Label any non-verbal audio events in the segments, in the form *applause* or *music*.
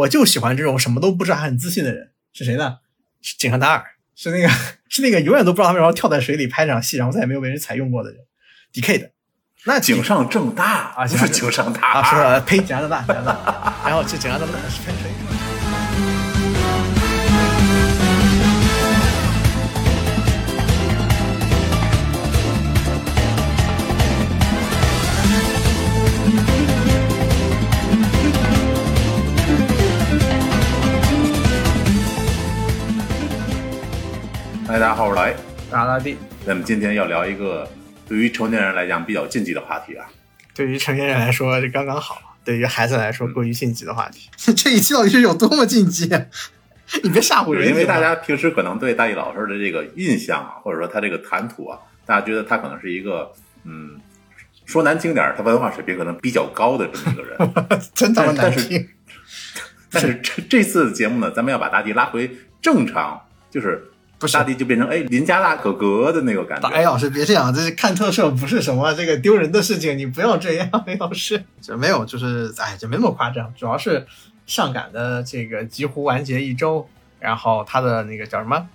我就喜欢这种什么都不知道还很自信的人，是谁呢？是井上达尔，是那个是那个永远都不知道他为什么跳在水里拍这场戏，然后再也没有被人采用过的人，D K 的。那井上正大啊，不是井上大啊，是呸，井上正大，井上正大。然后这井上正大是喷水。大家好，我是来阿拉蒂。那么今天要聊一个对于成年人来讲比较禁忌的话题啊。对于成年人来说，这刚刚好；对于孩子来说，过于禁忌的话题。*laughs* 这一期到底是有多么禁忌？*laughs* 你别吓唬人。因为大家平时可能对大一老师的这个印象啊，或者说他这个谈吐啊，大家觉得他可能是一个嗯，说难听点他文化水平可能比较高的这么一个人。*laughs* 真他妈难听。但是这这次节目呢，咱们要把大地拉回正常，就是。不是大地就变成哎邻家大哥哥的那个感觉。哎，老师别这样，这是看特摄不是什么这个丢人的事情，你不要这样，哎，老师。*laughs* 这没有，就是哎，这没那么夸张，主要是上赶的这个几乎完结一周，然后他的那个叫什么，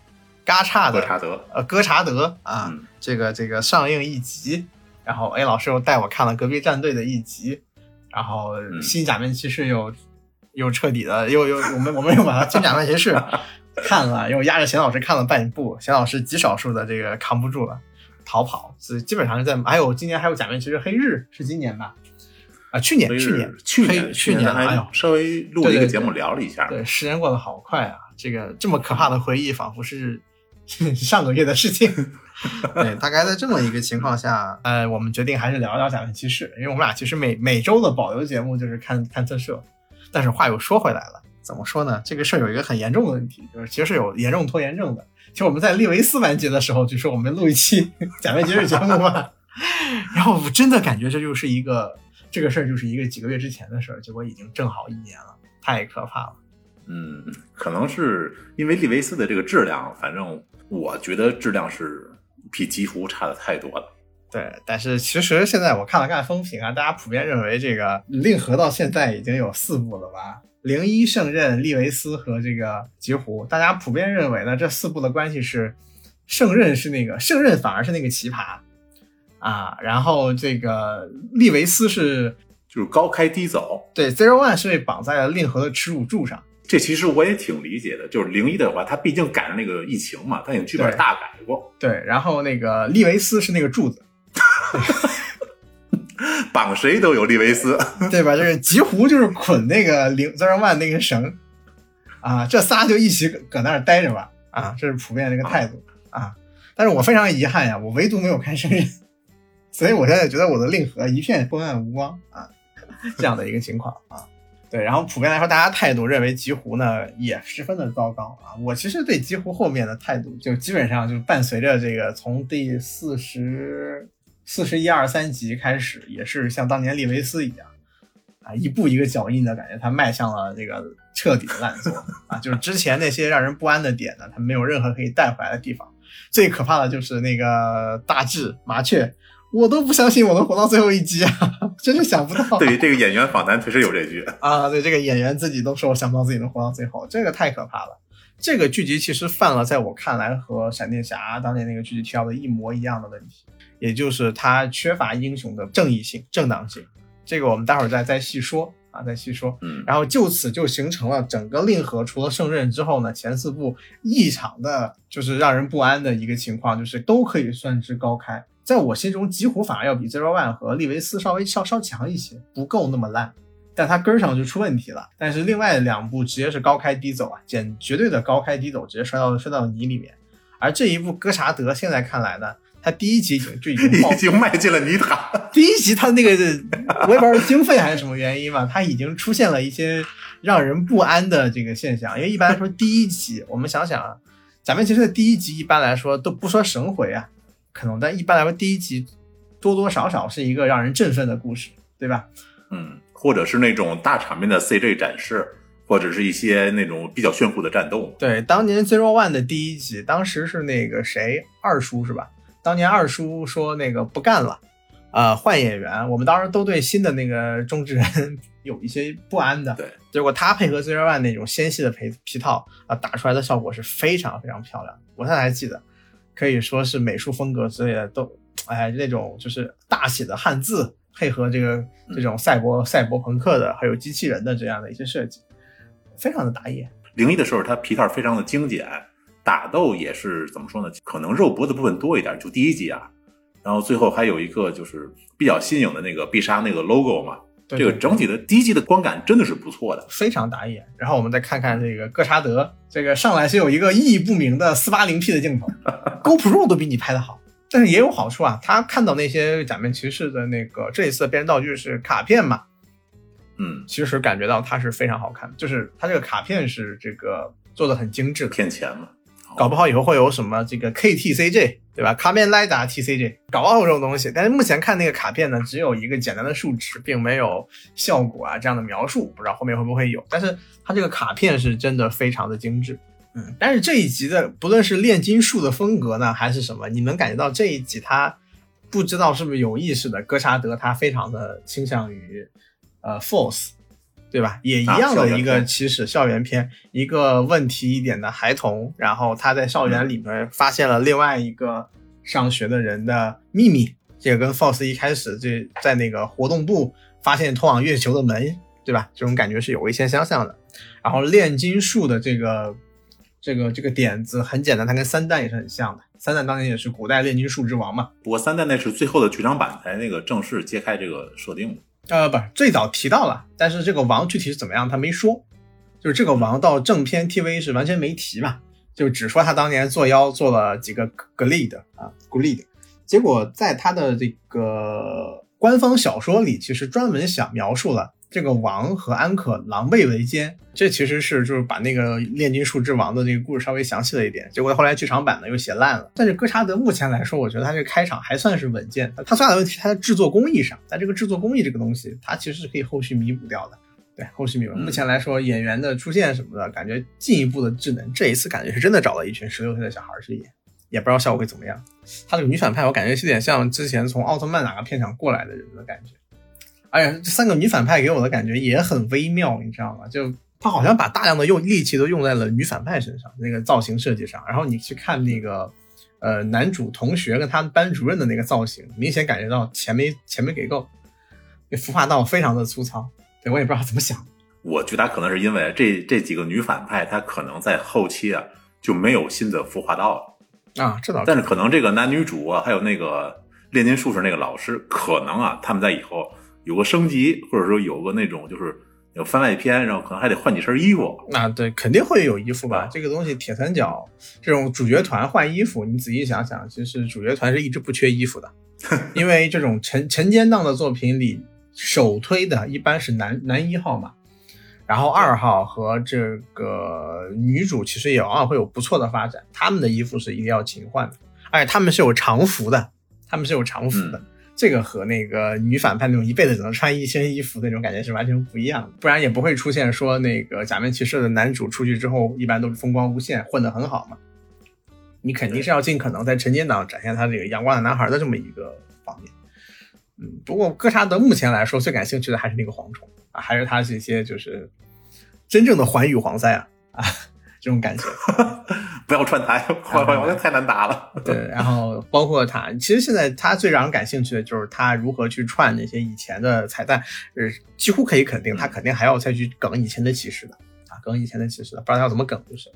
嘎嚓的哥查德，呃，哥查德啊，这个这个上映一集，然后哎，老师又带我看了隔壁战队的一集，然后新假面骑士又又彻底的又又我们我们又把它新假面骑士。看了，又压着贤老师看了半部，贤老师极少数的这个扛不住了，逃跑，所以基本上是在。还有今年还有假面骑士黑日是今年吧？啊，去年去年去年去年哎呦，稍微录了一个节目聊了一下。对，时间过得好快啊！这个这么可怕的回忆，仿佛是 *laughs* 上个月的事情。*laughs* 对，大概在这么一个情况下，呃，我们决定还是聊聊假面骑士，因为我们俩其实每每周的保留节目就是看看特摄。但是话又说回来了。怎么说呢？这个事儿有一个很严重的问题，就是其实是有严重拖延症的。其实我们在利维斯完结的时候就说我们录一期假面骑士节目吧，*laughs* 然后我真的感觉这就是一个这个事儿就是一个几个月之前的事儿，结果已经正好一年了，太可怕了。嗯，可能是因为利维斯的这个质量，反正我觉得质量是比极狐差的太多了。对，但是其实现在我看了看风评啊，大家普遍认为这个令和到现在已经有四部了吧。零一圣刃、利维斯和这个极狐，大家普遍认为呢，这四部的关系是圣刃是那个圣刃反而是那个奇葩啊，然后这个利维斯是就是高开低走，对，Zero One 是被绑在了令和的耻辱柱上。这其实我也挺理解的，就是零一的话，他毕竟赶上那个疫情嘛，他已经剧本大改过。对，然后那个利维斯是那个柱子。*laughs* 绑谁都有利维斯，对吧？就是 *laughs* 极狐就是捆那个零 zero one 那根绳啊，这仨就一起搁那儿待着吧啊，这是普遍的一个态度啊。但是我非常遗憾呀，我唯独没有看生日，*laughs* 所以我现在觉得我的令和一片昏暗无光啊，这样的一个情况啊。对，然后普遍来说，大家态度认为极狐呢也十分的糟糕啊。我其实对极狐后面的态度，就基本上就伴随着这个从第四十。四十一二三集开始，也是像当年利维斯一样，啊，一步一个脚印的感觉，他迈向了这个彻底的烂作 *laughs* 啊。就是之前那些让人不安的点呢，他没有任何可以带回来的地方。最可怕的就是那个大智麻雀，我都不相信我能活到最后一集啊，*laughs* 真是想不到。*laughs* 对于，这个演员访谈确实有这句啊，对，这个演员自己都说我想不到自己能活到最后，这个太可怕了。这个剧集其实犯了在我看来和闪电侠当年那个剧集提到的一模一样的问题。也就是它缺乏英雄的正义性、正当性，这个我们待会儿再再细说啊，再细说。嗯，然后就此就形成了整个令和除了圣刃之后呢，前四部异常的，就是让人不安的一个情况，就是都可以算之高开。在我心中，极狐反而要比 Zero One 和利维斯稍微稍稍强一些，不够那么烂，但它根儿上就出问题了。但是另外两部直接是高开低走啊，简绝对的高开低走，直接摔到摔到泥里面。而这一部哥查德现在看来呢？他第一集就就已经 *laughs* 已经迈进了泥潭。第一集他那个我也不知道是经费还是什么原因吧，他已经出现了一些让人不安的这个现象。因为一般来说，第一集我们想想啊，咱们其实的第一集一般来说都不说神回啊，可能但一般来说第一集多多少少是一个让人振奋的故事，对吧？嗯，或者是那种大场面的 CG 展示，或者是一些那种比较炫酷的战斗。对，当年 Zero One 的第一集，当时是那个谁二叔是吧？当年二叔说那个不干了，呃换演员，我们当时都对新的那个中之人 *laughs* 有一些不安的。对，结果他配合 Zero One 那种纤细的皮皮套啊，打出来的效果是非常非常漂亮。我现在还记得，可以说是美术风格之类的都，哎，那种就是大写的汉字，配合这个这种赛博赛博朋克的，还有机器人的这样的一些设计，非常的打眼。零一的时候，它皮套非常的精简，打斗也是怎么说呢？可能肉搏的部分多一点，就第一集啊。然后最后还有一个就是比较新颖的那个必杀那个 logo 嘛，对这个整体的第一集的观感真的是不错的。非常打眼。然后我们再看看这个哥查德，这个上来是有一个意义不明的四八零 P 的镜头，*laughs* GoPro 都比你拍的好。但是也有好处啊，他看到那些假面骑士的那个这一次的变身道具是卡片嘛，嗯，其实感觉到它是非常好看，就是它这个卡片是这个做的很精致的，骗钱嘛。搞不好以后会有什么这个 KTCJ 对吧？卡面莱达 TCJ，搞不好这种东西。但是目前看那个卡片呢，只有一个简单的数值，并没有效果啊这样的描述，不知道后面会不会有。但是它这个卡片是真的非常的精致，嗯。但是这一集的不论是炼金术的风格呢，还是什么，你能感觉到这一集它不知道是不是有意识的，哥查德他非常的倾向于呃 Force。对吧？也一样的一个起始校园片，一个问题一点的孩童，然后他在校园里面发现了另外一个上学的人的秘密，这个跟 Force 一开始就在那个活动部发现通往月球的门，对吧？这种感觉是有一些相像的。然后炼金术的这个这个这个点子很简单，它跟三代也是很像的。三代当年也是古代炼金术之王嘛。不过三代那是最后的剧场版才那个正式揭开这个设定的。呃，不是最早提到了，但是这个王具体是怎么样，他没说。就是这个王到正片 TV 是完全没提嘛，就只说他当年作妖做了几个 Glide 啊，，Glide，。结果在他的这个官方小说里，其实专门想描述了这个王和安可狼狈为奸。这其实是就是把那个炼金术之王的这个故事稍微详细了一点，结果后来剧场版呢又写烂了。但是哥查德目前来说，我觉得他这个开场还算是稳健。他最大的问题，他的制作工艺上，在这个制作工艺这个东西，它其实是可以后续弥补掉的。对，后续弥补。目前来说，演员的出现什么的，感觉进一步的智能。这一次感觉是真的找了一群十六岁的小孩去演，也不知道效果会怎么样。他这个女反派，我感觉是有点像之前从奥特曼哪个片场过来的人的感觉。哎呀，这三个女反派给我的感觉也很微妙，你知道吗？就。他好像把大量的用力气都用在了女反派身上，那个造型设计上。然后你去看那个，呃，男主同学跟他班主任的那个造型，明显感觉到钱没钱没给够，那服化道非常的粗糙。对我也不知道怎么想。我觉得可能是因为这这几个女反派，她可能在后期啊就没有新的服化道了啊，这倒。但是可能这个男女主啊，还有那个炼金术士那个老师，可能啊他们在以后有个升级，或者说有个那种就是。有番外篇，然后可能还得换几身衣服。那对，肯定会有衣服吧？这个东西铁三角这种主角团换衣服，你仔细想想，其实主角团是一直不缺衣服的，*laughs* 因为这种晨晨间档的作品里，首推的一般是男男一号嘛，然后二号和这个女主其实也偶尔会有不错的发展，他们的衣服是一定要勤换的，而且他们是有常服的，他们是有常服的。这个和那个女反派那种一辈子只能穿一身衣服那种感觉是完全不一样的，不然也不会出现说那个假面骑士的男主出去之后一般都是风光无限，混得很好嘛。你肯定是要尽可能在晨间档展现他这个阳光的男孩的这么一个方面。嗯，不过哥查德目前来说最感兴趣的还是那个蝗虫啊，还是他这些就是真正的环宇黄塞啊啊。这种感觉，*laughs* 不要串台，环环环太难打了。对，然后包括他，其实现在他最让人感兴趣的就是他如何去串那些以前的彩蛋，呃，几乎可以肯定，他肯定还要再去梗以前的骑士的啊，梗以前的骑士的，不知道他要怎么梗就是。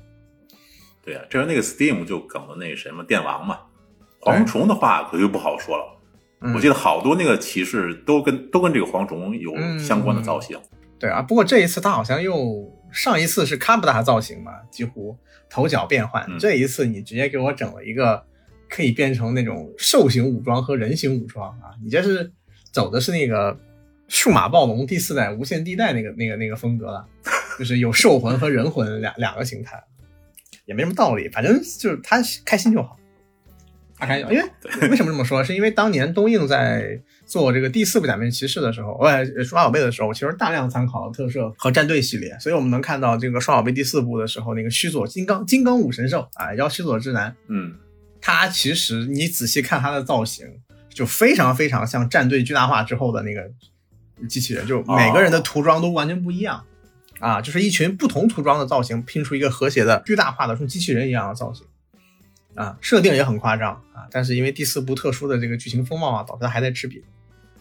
对啊，这回那个 Steam 就梗了那个什么电王嘛，蝗虫的话可就不好说了。我记得好多那个骑士都跟都跟这个蝗虫有相关的造型。对啊，不过这一次他好像又。上一次是卡布达造型嘛，几乎头角变换。这一次你直接给我整了一个可以变成那种兽形武装和人形武装啊！你这是走的是那个数码暴龙第四代无限地带那个那个那个风格了，*laughs* 就是有兽魂和人魂两两个形态，也没什么道理，反正就是他开心就好。他开心，因为为什么这么说？是因为当年东映在。做这个第四部假面骑士的时候，我数码宝贝的时候，我其实大量参考了特摄和战队系列，所以我们能看到这个数码宝贝第四部的时候，那个须佐金刚金刚武神兽啊，叫须佐之男，嗯，他其实你仔细看他的造型，就非常非常像战队巨大化之后的那个机器人，就每个人的涂装都完全不一样啊，就是一群不同涂装的造型拼出一个和谐的巨大化的像机器人一样的造型啊，设定也很夸张啊，但是因为第四部特殊的这个剧情风貌啊，导致它还在吃瘪，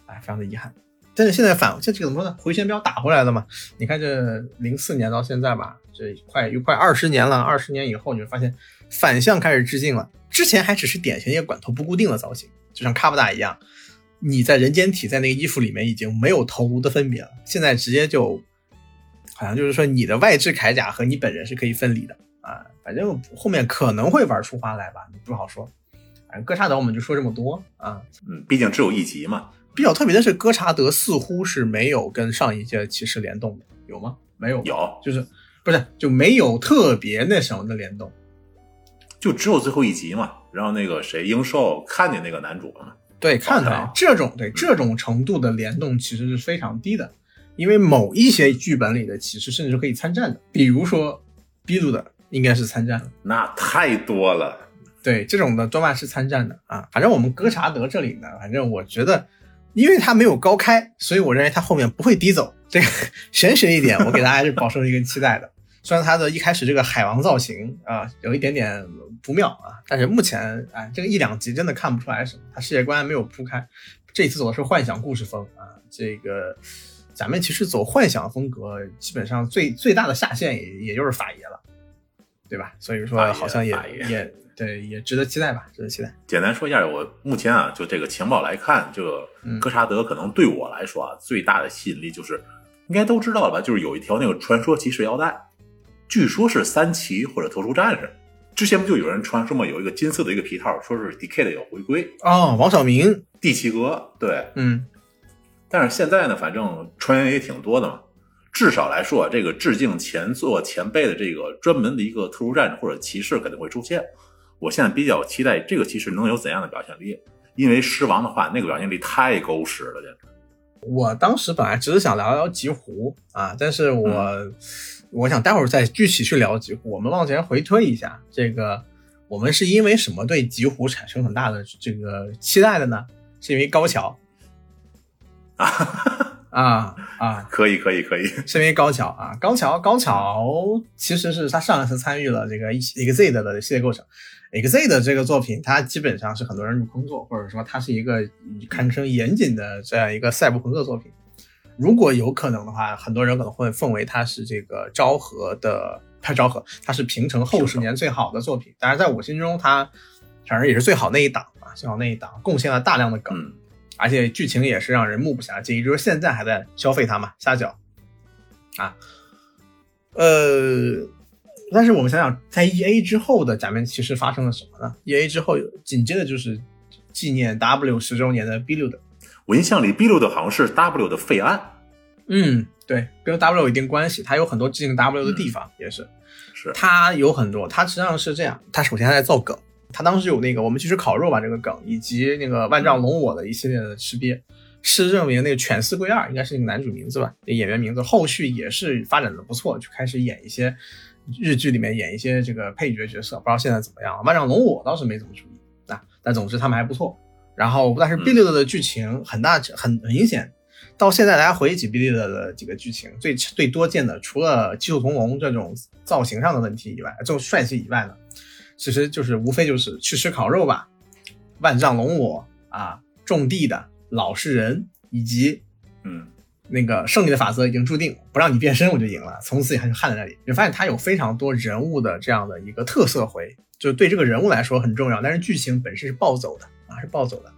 哎，非常的遗憾。但是现在反这这个怎么说呢？回旋镖打回来了嘛？你看这零四年到现在吧，这快又快二十年了。二十年以后，你会发现反向开始致敬了。之前还只是典型一个管头不固定的造型，就像卡布达一样，你在人间体在那个衣服里面已经没有头颅的分别了。现在直接就好像就是说你的外置铠甲和你本人是可以分离的啊。反正后面可能会玩出花来吧，不好说。反正哥查德我们就说这么多啊。嗯，毕竟只有一集嘛。比较特别的是，哥查德似乎是没有跟上一届骑士联动的，有吗？没有，有，就是不是就没有特别那什么的联动，就只有最后一集嘛，然后那个谁英寿看见那个男主了嘛？对，看到这种对这种程度的联动其实是非常低的，因为某一些剧本里的骑士甚至是可以参战的，比如说 B 组的应该是参战的，那太多了。对，这种的多半是参战的啊。反正我们哥查德这里呢，反正我觉得。因为它没有高开，所以我认为它后面不会低走。*laughs* 这个玄学一点，我给大家是保持一个期待的。*laughs* 虽然它的一开始这个海王造型啊有一点点不妙啊，但是目前哎这个一两集真的看不出来什么。它世界观还没有铺开，这次走的是幻想故事风啊。这个咱们其实走幻想风格，基本上最最大的下限也也就是法爷了，对吧？所以说好像也也。对，也值得期待吧，值得期待。简单说一下，我目前啊，就这个情报来看，这个哥查德可能对我来说啊，最大的吸引力就是，应该都知道了吧？就是有一条那个传说骑士腰带，据说是三骑或者特殊战士。之前不就有人传说嘛，有一个金色的一个皮套，说是 D.K 的要回归哦，王小明、第七格，对，嗯。但是现在呢，反正传言也挺多的嘛。至少来说，这个致敬前作前辈的这个专门的一个特殊战士或者骑士肯定会出现。我现在比较期待这个骑士能有怎样的表现力，因为狮王的话，那个表现力太狗屎了，简直。我当时本来只是想聊聊极狐啊，但是我我想待会儿再具体去聊极狐。我们往前回推一下，这个我们是因为什么对极狐产生很大的这个期待的呢？是因为高桥啊 *laughs* 啊啊！可以可以可以，是因为高桥啊，高桥高桥其实是他上一次参与了这个 EXID 的系列构成。X 的这个作品，它基本上是很多人入坑作，或者说它是一个堪称严谨的这样一个赛博朋克作品。如果有可能的话，很多人可能会奉为它是这个昭和的，它昭和，它是平成后十年最好的作品。当然，在我心中，它反正也是最好那一档啊，最好那一档，贡献了大量的梗，而且剧情也是让人目不暇接，也就是现在还在消费它嘛，瞎搅啊，呃。但是我们想想，在 E A 之后的假面骑士发生了什么呢？E A 之后紧接着就是纪念 W 十周年的 B 六的。我印象里 B 六的好像是 W 的废案。嗯，对，跟 W 有一定关系。它有很多致敬 W 的地方，也是。是。它有很多，它实际上是这样。它首先在造梗，它当时有那个我们去吃烤肉吧这个梗，以及那个万丈龙我的一系列的吃瘪，是认为那个犬饲贵二应该是那个男主名字吧，演员名字。后续也是发展的不错，就开始演一些。日剧里面演一些这个配角角色，不知道现在怎么样。万丈龙我倒是没怎么注意啊，但总之他们还不错。然后，但是 B 六的剧情很大很很明显，到现在大家回忆起 B 六的几个剧情，最最多见的除了七速同龙这种造型上的问题以外，这种帅气以外呢，其实就是无非就是去吃烤肉吧，万丈龙我啊，种地的老实人，以及嗯。那个胜利的法则已经注定，不让你变身我就赢了，从此以后就焊在那里。你发现他有非常多人物的这样的一个特色回，就对这个人物来说很重要。但是剧情本身是暴走的啊，是暴走的。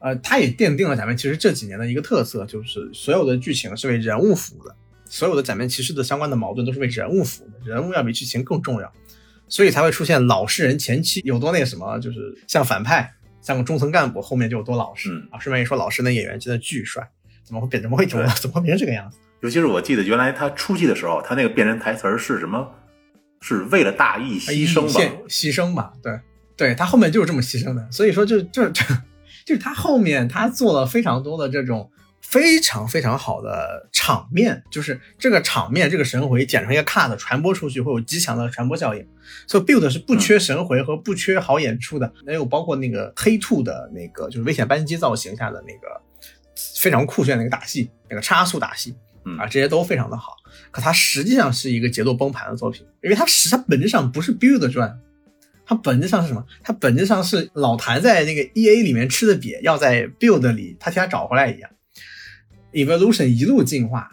呃，他也奠定了咱们其实这几年的一个特色，就是所有的剧情是为人物服务的，所有的假面骑士的相关的矛盾都是为人物服务的，人物要比剧情更重要，所以才会出现老实人前期有多那什么，就是像反派，像个中层干部，后面就有多老实啊。顺便一说，老实那演员真的巨帅。怎么会变？怎么会怎么怎么会变成这个样子？尤其是我记得原来他初期的时候，他那个变人台词是什么？是为了大义牺牲吧？牺牲吧？对，对他后面就是这么牺牲的。所以说，就就就就是他后面他做了非常多的这种非常非常好的场面，就是这个场面，这个神回剪成一个 cut 传播出去，会有极强的传播效应。所以 build 是不缺神回和不缺好演出的，还有包括那个黑兔的那个就是危险扳机造型下的那个非常酷炫的一个打戏，那个差速打戏啊，这些都非常的好。可它实际上是一个节奏崩盘的作品，因为它实它本质上不是 build 传。它本质上是什么？它本质上是老谭在那个 E A 里面吃的瘪，要在 Build 里他替他找回来一样。Evolution 一路进化，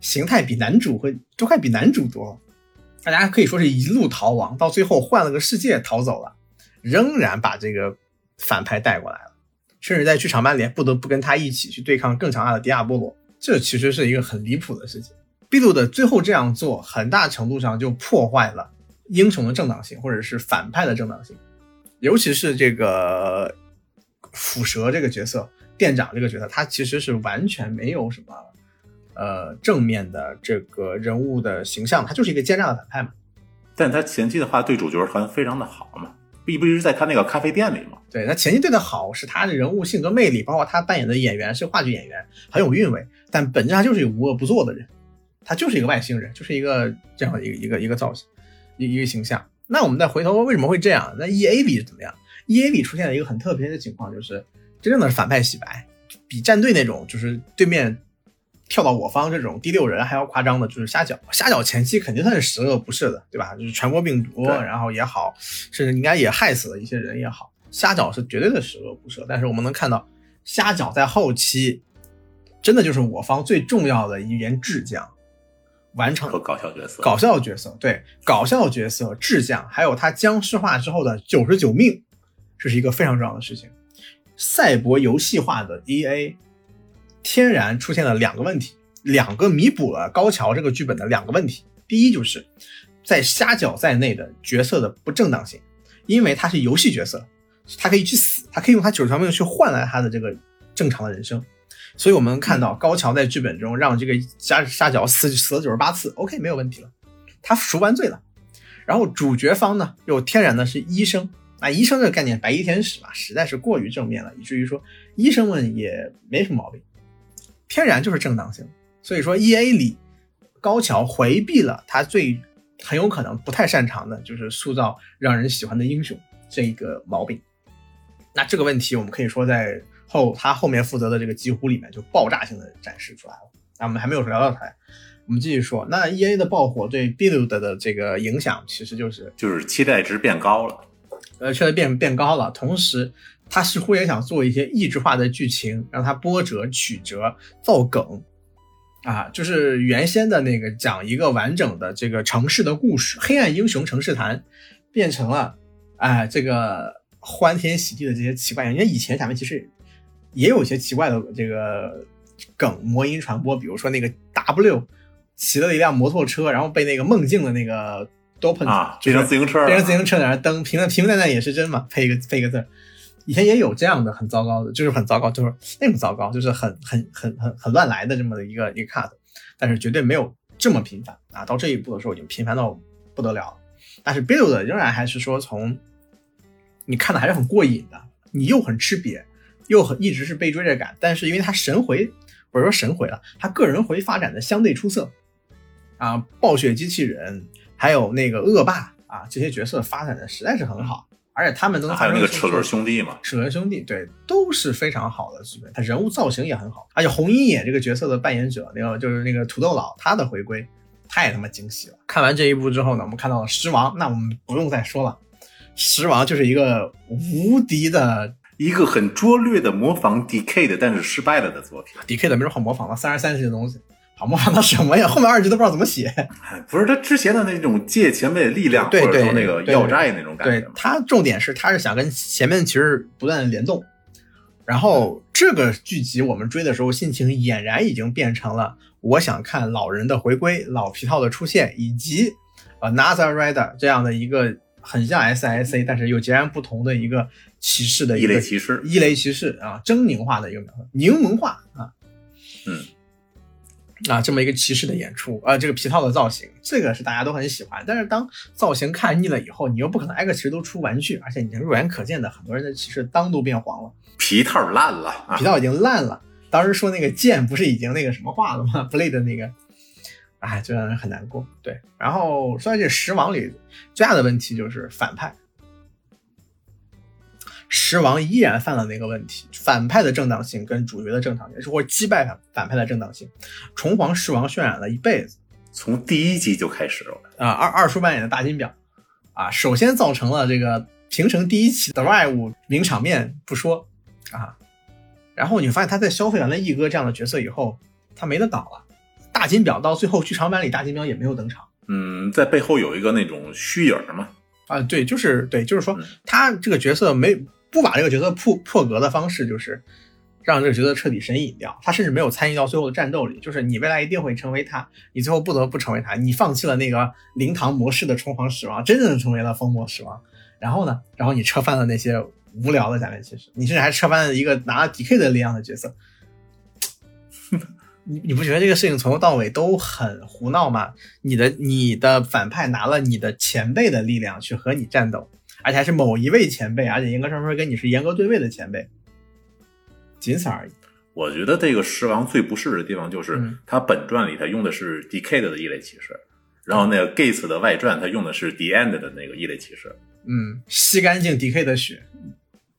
形态比男主会都快比男主多，大家可以说是一路逃亡，到最后换了个世界逃走了，仍然把这个反派带过来了，甚至在剧场版里不得不跟他一起去对抗更强大的迪亚波罗，这其实是一个很离谱的事情。Build 最后这样做，很大程度上就破坏了。英雄的正当性，或者是反派的正当性，尤其是这个腐蛇这个角色，店长这个角色，他其实是完全没有什么呃正面的这个人物的形象，他就是一个奸诈的反派嘛。但他前期的话对主角好像非常的好嘛，不不是在他那个咖啡店里嘛？对他前期对的好，是他的人物性格魅力，包括他扮演的演员是话剧演员，很有韵味。但本质上就是一个无恶不作的人，他就是一个外星人，就是一个这样的一个一个一个造型。一一个形象，那我们再回头为什么会这样？那 E A 里是怎么样？E A 里出现了一个很特别的情况，就是真正的是反派洗白，比战队那种就是对面跳到我方这种第六人还要夸张的，就是虾饺。虾饺前期肯定算是十恶不赦的，对吧？就是传播病毒，然后也好，甚至应该也害死了一些人也好，虾饺是绝对的十恶不赦。但是我们能看到，虾饺在后期真的就是我方最重要的一员智将。完成搞笑角色，搞笑角色对搞笑角色智将，还有他僵尸化之后的九十九命，这是一个非常重要的事情。赛博游戏化的 E A，天然出现了两个问题，两个弥补了高桥这个剧本的两个问题。第一就是在虾饺在内的角色的不正当性，因为他是游戏角色，他可以去死，他可以用他九十条命去换来他的这个正常的人生。所以我们看到高桥在剧本中让这个虾虾饺死死了九十八次，OK 没有问题了，他赎完罪了。然后主角方呢又天然的是医生，那医生这个概念白衣天使嘛，实在是过于正面了，以至于说医生们也没什么毛病，天然就是正当性。所以说 E A 里高桥回避了他最很有可能不太擅长的，就是塑造让人喜欢的英雄这一个毛病。那这个问题我们可以说在。后他后面负责的这个几乎里面就爆炸性的展示出来了。那我们还没有聊到他，我们继续说。那 E A 的爆火对 Build 的这个影响，其实就是就是期待值变高了。呃，确实变变高了。同时，他似乎也想做一些异质化的剧情，让它波折曲折、造梗啊。就是原先的那个讲一个完整的这个城市的故事，《黑暗英雄城市谈》，变成了哎这个欢天喜地的这些奇怪。因为以前咱们其实。也有些奇怪的这个梗魔音传播，比如说那个 W 骑了一辆摩托车，然后被那个梦境的那个 Dopen 啊变成自行车，变成自行车在那蹬，平平平淡淡也是真嘛，配一个配一个字。以前也有这样的很糟糕的，就是很糟糕，就是那种糟糕，就是很很很很很乱来的这么的一个一个 cut，但是绝对没有这么频繁啊。到这一步的时候已经频繁到不得了，但是 build 仍然还是说从你看的还是很过瘾的，你又很吃瘪。又很一直是被追着赶，但是因为他神回或者说神回了，他个人回发展的相对出色啊，暴雪机器人还有那个恶霸啊这些角色发展的实在是很好，而且他们都还有那个齿轮兄弟嘛，齿轮兄弟对都是非常好的剧本，他人物造型也很好，而且红鹰眼这个角色的扮演者那个就是那个土豆佬他的回归太他妈惊喜了。看完这一部之后呢，我们看到了狮王，那我们不用再说了，狮王就是一个无敌的。一个很拙劣的模仿 DK 的，但是失败了的作品。DK 的没什么好模仿的，三十三级的东西，好模仿到什么呀？后面二级都不知道怎么写。*laughs* 不是他之前的那种借前辈的力量，或者说那个要债那种感觉。对他重点是他是想跟前面其实不断的联动。然后这个剧集我们追的时候，心情俨然已经变成了我想看老人的回归、老皮套的出现，以及 Another Rider 这样的一个很像 SSA，但是又截然不同的一个。骑士的异类骑士，异类骑士啊，狰狞化的一个柠檬化啊，嗯，啊，这么一个骑士的演出，呃，这个皮套的造型，这个是大家都很喜欢。但是当造型看腻了以后，你又不可能挨个骑士都出玩具，而且你肉眼可见的很多人的骑士裆都变黄了，皮套烂了，皮套已经烂了。当时说那个剑不是已经那个什么化了吗？Blade 那个，哎，就让人很难过。对，然后说到这十王里最大的问题就是反派，十王依然犯了那个问题，反派的正当性跟主角的正当性，是或者击败反反派的正当性。重皇狮王渲染了一辈子，从第一集就开始了啊，二二叔扮演的大金表啊，首先造成了这个平成第一期的外物名场面不说啊。然后你发现他在消费完了一哥这样的角色以后，他没得搞了。大金表到最后剧场版里，大金表也没有登场。嗯，在背后有一个那种虚影嘛。啊，对，就是对，就是说他这个角色没不把这个角色破破格的方式，就是让这个角色彻底神隐掉。他甚至没有参与到最后的战斗里。就是你未来一定会成为他，你最后不得不成为他。你放弃了那个灵堂模式的冲皇始王，真正的成为了封魔始王。然后呢，然后你车翻了那些。无聊的假面骑士，你甚至还车翻了一个拿了 DK 的力量的角色，*laughs* 你你不觉得这个事情从头到尾都很胡闹吗？你的你的反派拿了你的前辈的力量去和你战斗，而且还是某一位前辈，而且严格上说跟你是严格对位的前辈，仅此而已。我觉得这个狮王最不适的地方就是他本传里他用的是 Decade 的异类骑士，然后那个 Gates 的外传他用的是 The End 的那个异类骑士，嗯，吸干净 Decade 的血。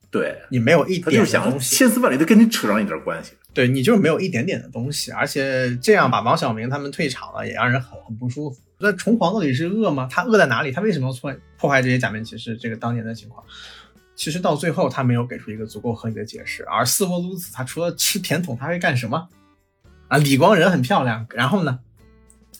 对你没有一点，他就想千丝万缕的跟你扯上一点关系。对你就是没有一点点的东西，而且这样把王小明他们退场了，也让人很很不舒服。那重皇到底是恶吗？他恶在哪里？他为什么要破破坏这些假面骑士？这个当年的情况，其实到最后他没有给出一个足够合理的解释。而四波鲁子他除了吃甜筒，他会干什么？啊，李光人很漂亮，然后呢？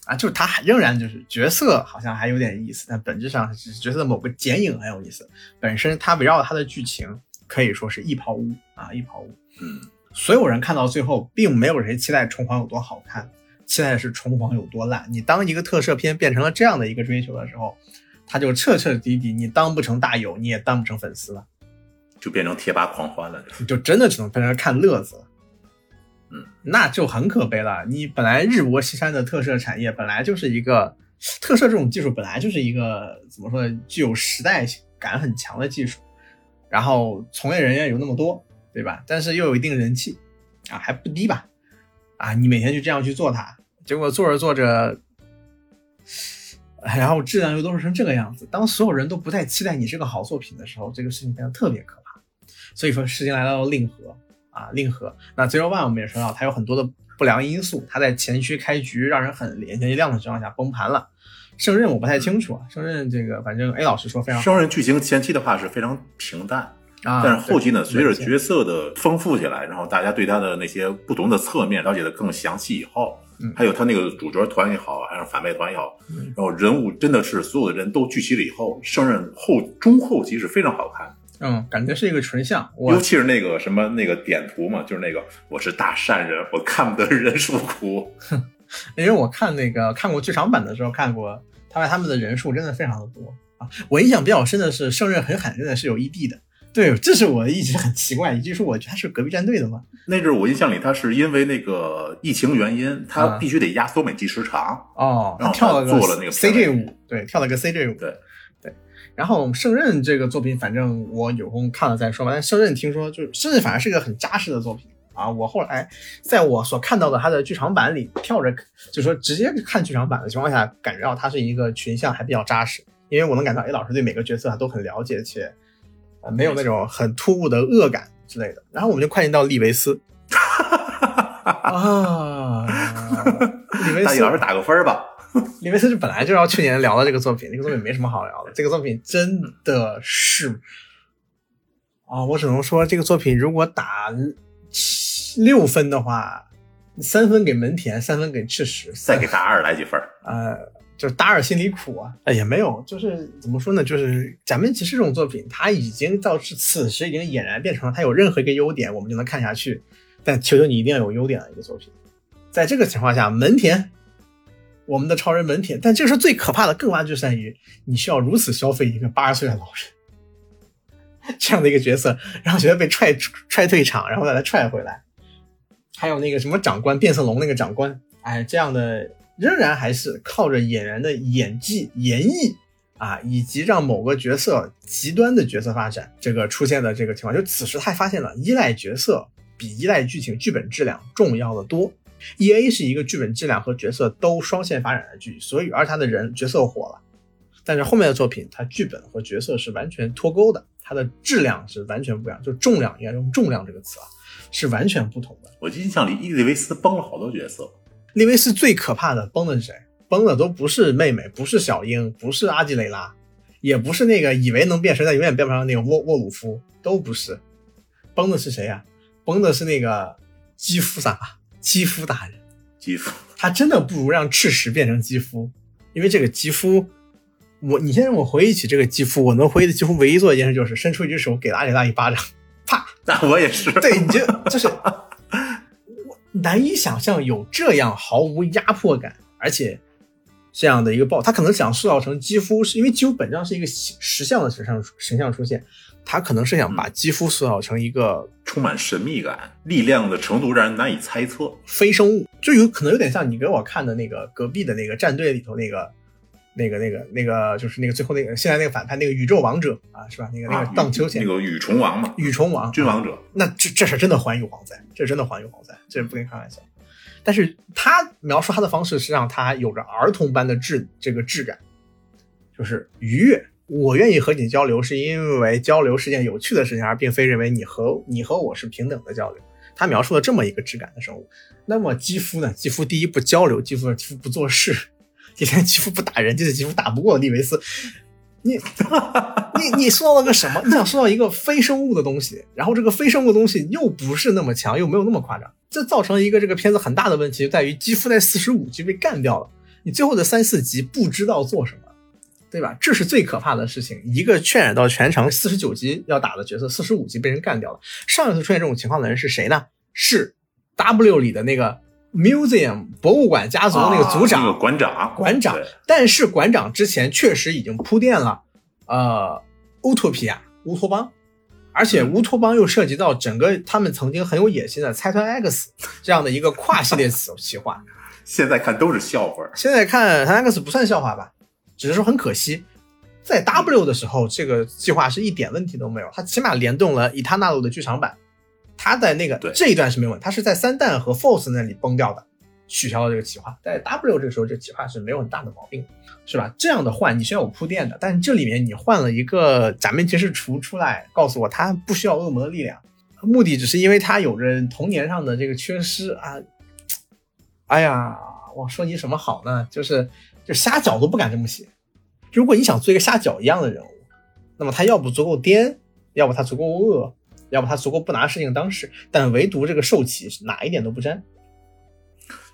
啊，就是他还仍然就是角色好像还有点意思，但本质上是角色的某个剪影很有意思。本身他围绕他的剧情。可以说是一泡污啊，一泡污。嗯，所有人看到最后，并没有谁期待重皇有多好看，期待的是重皇有多烂。你当一个特摄片变成了这样的一个追求的时候，他就彻彻底底，你当不成大友，你也当不成粉丝了，就变成贴吧狂欢了，就真的只能变成看乐子了。嗯，那就很可悲了。你本来日薄西山的特摄产业，本来就是一个特摄这种技术，本来就是一个怎么说呢，具有时代感很强的技术。然后从业人员有那么多，对吧？但是又有一定人气，啊，还不低吧？啊，你每天就这样去做它，结果做着做着，然后质量又都是成这个样子。当所有人都不再期待你是个好作品的时候，这个事情变得特别可怕。所以说，时间来到了令和啊，令和。那 Zero One 我们也说到，它有很多的不良因素，它在前区开局让人很眼前一亮的情况下崩盘了。胜任我不太清楚啊，胜任这个反正 A 老师说非常。胜任剧情前期的话是非常平淡啊，但是后期呢，随着角色的丰富起来，然后大家对他的那些不同的侧面了解的更详细以后，还有他那个主角团也好，还是反派团也好，然后人物真的是所有的人都聚齐了以后，胜任后中后期是非常好看。嗯，感觉是一个纯像，尤其是那个什么那个点图嘛，就是那个我是大善人，我看不得人数苦。因为我看那个看过剧场版的时候看过，他们他们的人数真的非常的多啊。我印象比较深的是胜任很罕见的是有 ED 的，对，这是我一直很奇怪，以及说我觉得他是隔壁战队的嘛。那阵我印象里他是因为那个疫情原因，他必须得压缩美剧时长哦，然后跳了做了那个 CJ 舞，对，跳了个 CJ 舞，对对。然后胜任这个作品，反正我有空看了再说吧。但胜任听说就是胜任反而是个很扎实的作品。啊，我后来在我所看到的他的剧场版里跳着，就说直接看剧场版的情况下，感觉到他是一个群像还比较扎实，因为我能感到 A 老师对每个角色都很了解，且呃没有那种很突兀的恶感之类的。然后我们就快进到利维斯，*laughs* 啊，*laughs* 利维斯老师打个分吧。*laughs* 利维斯是本来就要去年聊的这个作品，这个作品没什么好聊的，这个作品真的是啊，我只能说这个作品如果打。六分的话，三分给门田，三分给赤石，再给大二来几分呃，就是大二心里苦啊。哎，也没有，就是怎么说呢？就是假面骑士这种作品，它已经到此时已经俨然变成了它有任何一个优点，我们就能看下去。但求求你一定要有优点的一个作品。在这个情况下，门田，我们的超人门田，但这是最可怕的，更怕就在于你需要如此消费一个八十岁的老人。*laughs* 这样的一个角色，然后觉得被踹踹退场，然后把他踹回来。还有那个什么长官变色龙那个长官，哎，这样的仍然还是靠着演员的演技、演绎啊，以及让某个角色极端的角色发展，这个出现的这个情况，就此时他发现了依赖角色比依赖剧情剧本质量重要的多。E A 是一个剧本质量和角色都双线发展的剧，所以而他的人角色火了，但是后面的作品，他剧本和角色是完全脱钩的，它的质量是完全不一样，就重量应该用重量这个词啊，是完全不同的。我印象里，伊利维斯崩了好多角色。利维斯最可怕的崩的是谁？崩的都不是妹妹，不是小樱，不是阿基雷拉，也不是那个以为能变身但永远变不上那个沃沃鲁夫，都不是。崩的是谁呀？崩的是那个基夫萨，基夫大人。基夫，他真的不如让赤石变成基夫，因为这个基夫，我你先让我回忆起这个基夫，我能回忆的几乎唯一做一件事就是伸出一只手给了阿里拉一巴掌，啪！*laughs* 那我也是。对，你就就是我难以想象有这样毫无压迫感，而且这样的一个爆，他可能想塑造成肌肤，是因为肌肤本质上是一个实像的形象形象出现，他可能是想把肌肤塑造成一个充满神秘感、力量的程度让人难以猜测非生物，就有可能有点像你给我看的那个隔壁的那个战队里头那个。那个、那个、那个，就是那个最后那个现在那个反派那个宇宙王者啊，是吧？那个那个荡秋千，那个羽虫王嘛，羽虫王，君王者。那这这是真的环宇蝗灾，这真的环宇蝗灾，这不跟你开玩笑。但是他描述他的方式是让他有着儿童般的质这个质感，就是愉悦。我愿意和你交流，是因为交流是件有趣的事情，而并非认为你和你和我是平等的交流。他描述了这么一个质感的生物。那么肌肤呢？肌肤第一不交流，肌肤肌肤不做事。第三，肌肤不打人，第四，肌肤打不过利维斯。你你你塑造了个什么？你想塑造一个非生物的东西，然后这个非生物的东西又不是那么强，又没有那么夸张，这造成一个这个片子很大的问题，就在于肌肤在四十五集被干掉了，你最后的三四集不知道做什么，对吧？这是最可怕的事情。一个渲染到全程四十九集要打的角色，四十五集被人干掉了。上一次出现这种情况的人是谁呢？是 W 里的那个。Museum 博物馆家族那个组长，馆长，馆长。但是馆长之前确实已经铺垫了，呃，乌托皮亚乌托邦，而且乌托邦又涉及到整个他们曾经很有野心的财团 X 这样的一个跨系列企划。*laughs* 现在看都是笑话。现在看 X 不算笑话吧，只是说很可惜，在 W 的时候这个计划是一点问题都没有，它起码联动了伊塔纳鲁的剧场版。他在那个这一段是没问题，他是在三弹和 Force 那里崩掉的，取消了这个企划。在 W 这个时候，这企划是没有很大的毛病，是吧？这样的换你需要有铺垫的，但是这里面你换了一个假面骑士厨出来，告诉我他不需要恶魔的力量，目的只是因为他有着童年上的这个缺失啊。哎呀，我说你什么好呢？就是就瞎搅都不敢这么写。如果你想做一个瞎搅一样的人物，那么他要不足够颠，要不他足够恶。要不他足够不拿事情当事，但唯独这个受气哪一点都不沾。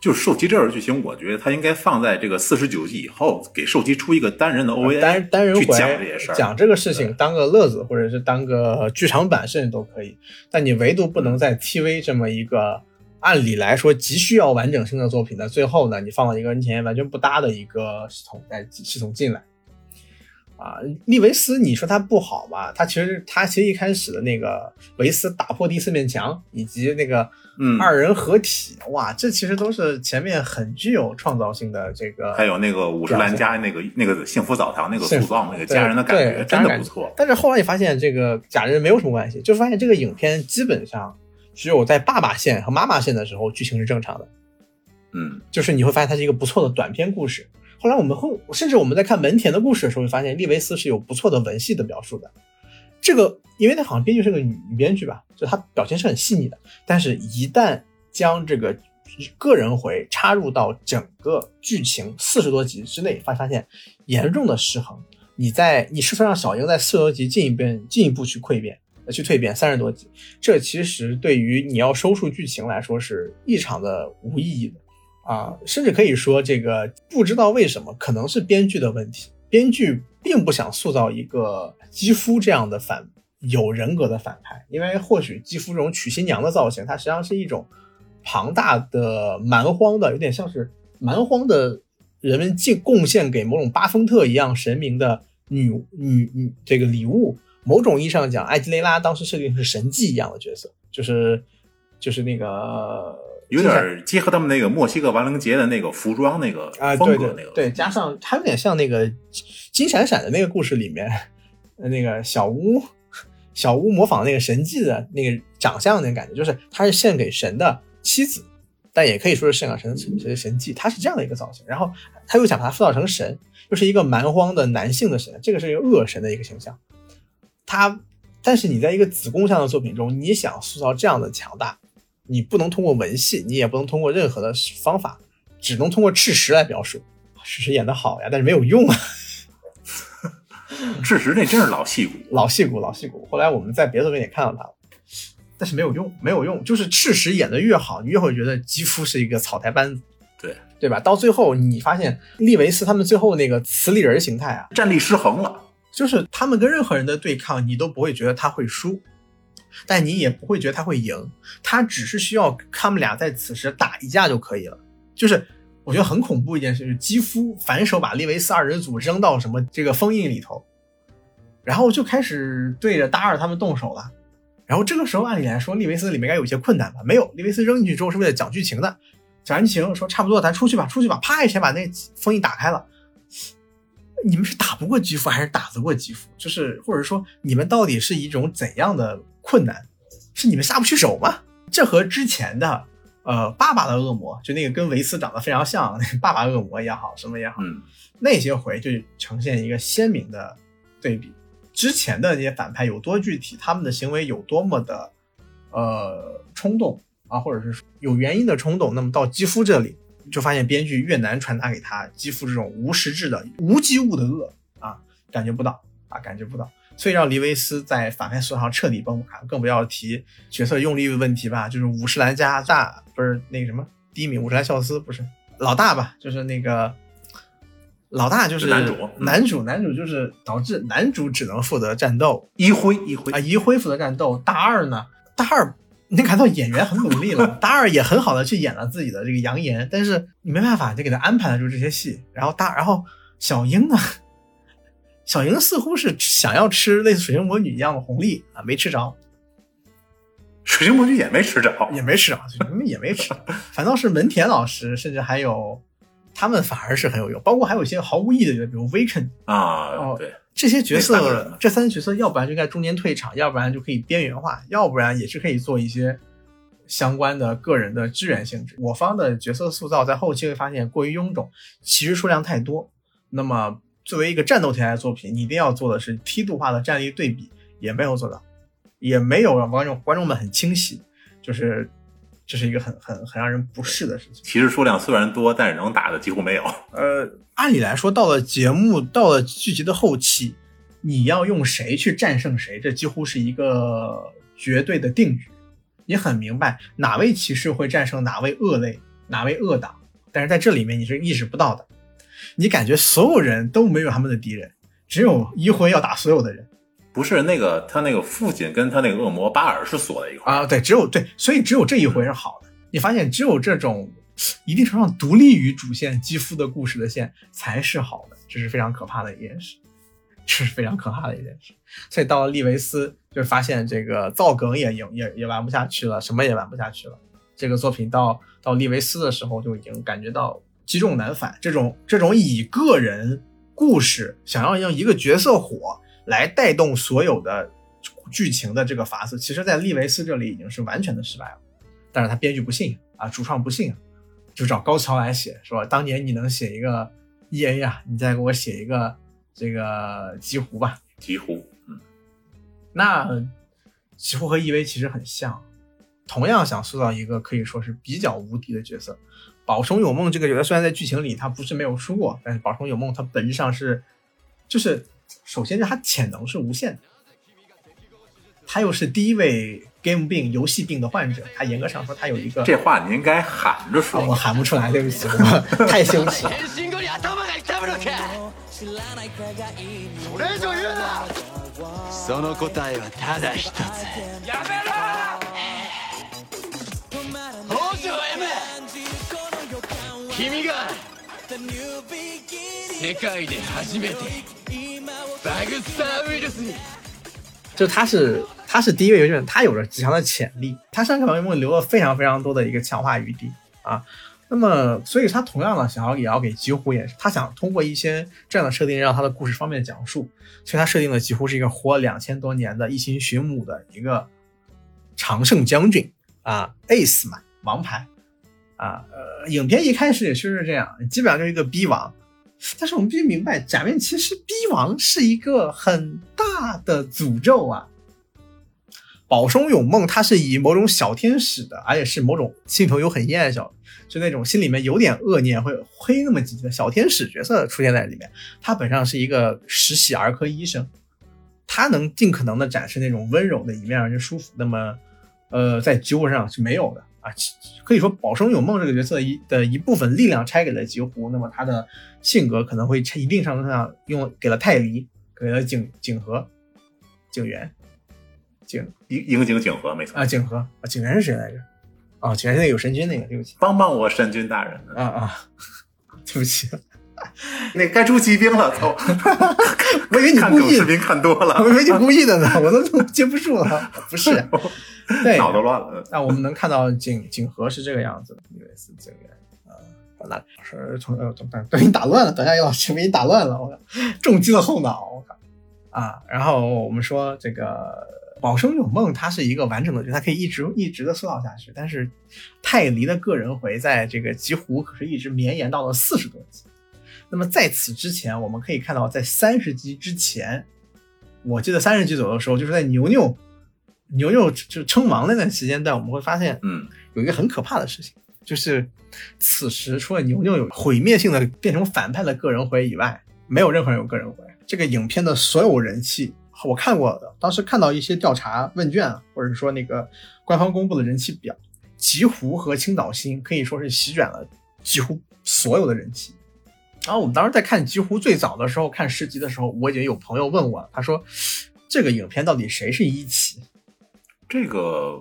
就是受气这段剧情，我觉得他应该放在这个四十九集以后，给受气出一个单人的 OVA，单单人回讲这些事儿，讲这个事情当个乐子，或者是当个剧场版，甚至都可以。但你唯独不能在 TV 这么一个按理来说急需要完整性的作品的最后呢，你放了一个跟前面完全不搭的一个系统在系统进来。啊，利维斯，你说他不好吧？他其实他其实一开始的那个维斯打破第四面墙，以及那个二人合体，哇，这其实都是前面很具有创造性的这个。还有那个五十岚家那个那个幸福澡堂那个塑造那个家人的感觉，真的不错。但是后来你发现这个假人没有什么关系，就发现这个影片基本上只有在爸爸线和妈妈线的时候剧情是正常的。嗯，就是你会发现它是一个不错的短篇故事。后来我们会，甚至我们在看门田的故事的时候，会发现利维斯是有不错的文戏的表述的。这个，因为他好像编剧是个女女编剧吧，就他表现是很细腻的。但是，一旦将这个个人回插入到整个剧情四十多集之内，发发现严重的失衡。你在你是否让小樱在四十多集进一步进一步去蜕变，去蜕变三十多集？这其实对于你要收束剧情来说是异常的无意义的。啊，甚至可以说，这个不知道为什么，可能是编剧的问题。编剧并不想塑造一个肌肤这样的反有人格的反派，因为或许肌肤这种娶新娘的造型，它实际上是一种庞大的蛮荒的，有点像是蛮荒的人们进贡献给某种巴丰特一样神明的女女女这个礼物。某种意义上讲，艾吉雷拉当时设定是神迹一样的角色，就是就是那个。有点结合他们那个墨西哥亡灵节的那个服装那个风格，那个对，加上还有点像那个金闪闪的那个故事里面，那个小屋小屋模仿那个神迹的那个长相那个感觉，就是他是献给神的妻子，但也可以说是献给神神神迹，他是这样的一个造型。然后他又想把他塑造成神，又是一个蛮荒的男性的神，这个是一个恶神的一个形象。他，但是你在一个子宫像的作品中，你想塑造这样的强大，你不能通过文戏，你也不能通过任何的方法，只能通过赤石来表述。赤石演的好呀，但是没有用啊。赤石那真是老戏骨，老戏骨，老戏骨。后来我们在别的作品也看到他了，但是没有用，没有用。就是赤石演的越好，你越会觉得肌肤是一个草台班子，对对吧？到最后你发现利维斯他们最后那个磁力人形态啊，战力失衡了。就是他们跟任何人的对抗，你都不会觉得他会输，但你也不会觉得他会赢，他只是需要他们俩在此时打一架就可以了。就是我觉得很恐怖一件事，就是基夫反手把利维斯二人组扔到什么这个封印里头。然后就开始对着大二他们动手了，然后这个时候按理来说利维斯里面该有一些困难吧？没有，利维斯扔进去之后是为了讲剧情的，讲完剧情说差不多，咱出去吧，出去吧，啪一拳把那封印打开了。你们是打不过基夫还是打得过基夫？就是或者说你们到底是一种怎样的困难？是你们下不去手吗？这和之前的呃爸爸的恶魔，就那个跟维斯长得非常像那个爸爸恶魔也好，什么也好，嗯，那些回就呈现一个鲜明的对比。之前的那些反派有多具体，他们的行为有多么的，呃，冲动啊，或者是有原因的冲动。那么到肌肤这里，就发现编剧越难传达给他肌肤这种无实质的无机物的恶啊，感觉不到啊，感觉不到，所以让黎维斯在反派塑造上彻底崩盘。更不要提角色用力的问题吧，就是五十岚加大不是那个什么第一名五十岚孝司不是老大吧，就是那个。老大就是男主，男主男主就是导致男主只能负责战斗，一辉一辉啊，一辉负责战斗。大二呢，大二你看到演员很努力了，大二也很好的去演了自己的这个扬言，但是你没办法，就给他安排了就是这些戏。然后大，然后小樱呢，小樱似乎是想要吃类似水晶魔女一样的红利啊，没吃着，水晶魔女也没吃着，也没吃着，也没吃，反倒是门田老师，甚至还有。他们反而是很有用，包括还有一些毫无意义的，比如 Weekend 啊，对这些角色，这三个角色，要不然就该中间退场，要不然就可以边缘化，要不然也是可以做一些相关的个人的支援性质。我方的角色塑造在后期会发现过于臃肿，其实数量太多。那么作为一个战斗题材的作品，你一定要做的是梯度化的战力对比，也没有做到，也没有让观众观众们很清晰，就是。这是一个很很很让人不适的事情。其实数量虽然多，但是能打的几乎没有。呃，按理来说，到了节目到了剧集的后期，你要用谁去战胜谁，这几乎是一个绝对的定局。你很明白哪位骑士会战胜哪位恶类，哪位恶党，但是在这里面你是意识不到的。你感觉所有人都没有他们的敌人，只有一辉要打所有的人。不是那个他那个父亲跟他那个恶魔巴尔是锁在一块啊，对，只有对，所以只有这一回是好的。你发现只有这种一定程度上独立于主线肌肤的故事的线才是好的，这是非常可怕的一件事，这是非常可怕的一件事。所以到了利维斯，就发现这个造梗也也也也玩不下去了，什么也玩不下去了。这个作品到到利维斯的时候就已经感觉到积重难返，这种这种以个人故事想要让一个角色火。来带动所有的剧情的这个法子，其实，在利维斯这里已经是完全的失败了。但是他编剧不信啊，主创不信，就找高桥来写，说当年你能写一个 E A 呀，你再给我写一个这个极狐吧。极狐，嗯，那极狐和 E V 其实很像，同样想塑造一个可以说是比较无敌的角色。宝生有梦这个角色虽然在剧情里他不是没有输过，但是宝生有梦他本质上是就是。首先，是他潜能是无限的，他又是第一位 game 病游戏病的患者，他严格上说，他有一个这话你应该喊着说，我喊不出来，对不起，我 *laughs* 太羞耻。了。就他是他是第一位游戏人，他有着极强的潜力，他上场为梦留了非常非常多的一个强化余地啊。那么，所以他同样的想要也要给几乎也是，他想通过一些这样的设定，让他的故事方便讲述。所以他设定的几乎是一个活两千多年的一心寻母的一个常胜将军啊，ace 嘛，王牌啊。呃，影片一开始也确实是这样，基本上就是一个逼王。但是我们必须明白，假面骑士逼王是一个很大的诅咒啊。宝生永梦，它是以某种小天使的，而且是某种心头有很阴暗小，就那种心里面有点恶念，会黑那么几的小天使角色出现在里面。他本上是一个实习儿科医生，他能尽可能的展示那种温柔的一面，让人舒服。那么，呃，在吉湖上是没有的啊。可以说，宝生有梦这个角色一的一部分力量拆给了吉狐，那么他的性格可能会一定程度上用给了泰梨，给了景景和景元。景樱樱井景和没错啊，景和啊，景元是谁来着？哦，景元是那个有神君那个，对不起，帮帮我神君大人啊啊，*laughs* 对不起，*laughs* 那该出骑兵了，操！*laughs* 我以为你故意视频看多了，我以为你故意的呢，我都接不住了，*laughs* 不是，对，脑都乱了。那我们能看到景景和是这个样子的，以为是景元啊，那老师从呃，等你打乱了，等下叶老师被你打乱了，我靠，重击了后脑，我靠啊，然后我们说这个。宝生永梦，它是一个完整的剧，它可以一直一直的塑造下去。但是泰梨的个人回在这个极湖可是一直绵延到了四十多集。那么在此之前，我们可以看到，在三十集之前，我记得三十集左右的时候，就是在牛牛牛牛就称王那段时间段，我们会发现，嗯，有一个很可怕的事情，就是此时除了牛牛有毁灭性的变成反派的个人回以外，没有任何人有个人回。这个影片的所有人气。我看过的，当时看到一些调查问卷，或者说那个官方公布的人气表，极湖和青岛星可以说是席卷了几乎所有的人气。然后我们当时在看极湖最早的时候，看十集的时候，我已经有朋友问我，他说这个影片到底谁是一起？这个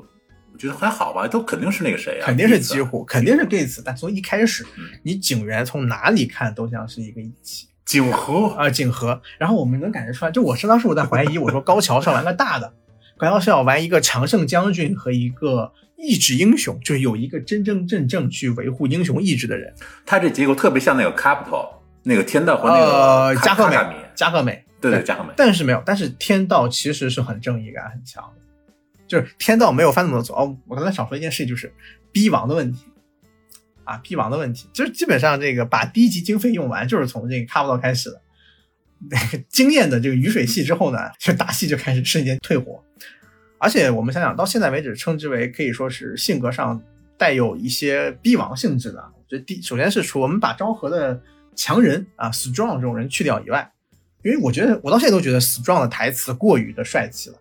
我觉得还好吧，都肯定是那个谁啊，肯定是几乎，肯定是对此。但从一开始，你警员从哪里看都像是一个一起。景和啊，景和，然后我们能感觉出来，就我是当时我在怀疑，我说高桥是要玩个大的，高桥是要玩一个常胜将军和一个意志英雄，就是有一个真真正正去维护英雄意志的人。他这结构特别像那个 Capital，那个天道和那个加贺美，加贺美，对对加贺美。但是没有，但是天道其实是很正义感很强的，就是天道没有犯那么多错。哦，我刚才少说一件事，就是逼王的问题。啊，逼王的问题就是基本上这个把第一集经费用完，就是从这个 Capital 开始的。那个惊艳的这个雨水戏之后呢，就打戏就开始瞬间退火。而且我们想想到现在为止，称之为可以说是性格上带有一些逼王性质的。我觉得第首先是除我们把昭和的强人啊 strong 这种人去掉以外，因为我觉得我到现在都觉得 strong 的台词过于的帅气了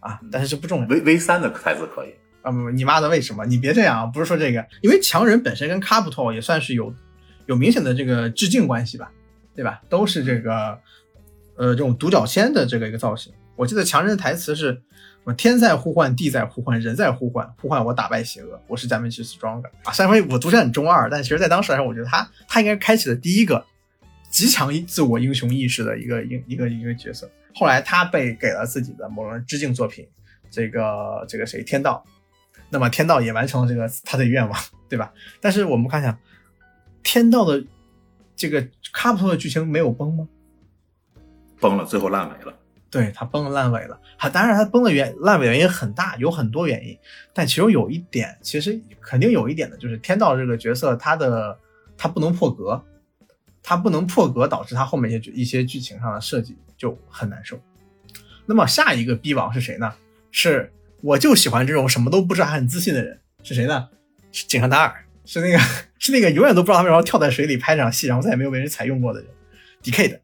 啊，但是这不重要。V V 三的台词可以。啊不，你妈的，为什么？你别这样啊！不是说这个，因为强人本身跟 Capital 也算是有有明显的这个致敬关系吧，对吧？都是这个呃这种独角仙的这个一个造型。我记得强人的台词是？天在呼唤，地在呼唤，人在呼唤，呼唤我打败邪恶。我是假面骑士 Stronger 啊！虽然说我读起来很中二，但其实在当时来说，我觉得他他应该开启了第一个极强自我英雄意识的一个一一个一个角色。后来他被给了自己的某人致敬作品，这个这个谁天道。那么天道也完成了这个他的愿望，对吧？但是我们看一下，天道的这个卡普托的剧情没有崩吗？崩了，最后烂尾了。对他崩了烂尾了。他当然他崩的原烂尾原因很大，有很多原因。但其中有一点，其实肯定有一点的，就是天道这个角色，他的他不能破格，他不能破格，导致他后面一些一些剧情上的设计就很难受。那么下一个逼王是谁呢？是。我就喜欢这种什么都不知道还很自信的人，是谁呢？是井上达尔，是那个 *laughs* 是那个永远都不知道他为什么跳在水里拍这场戏，然后再也没有被人采用过的人，D K 的。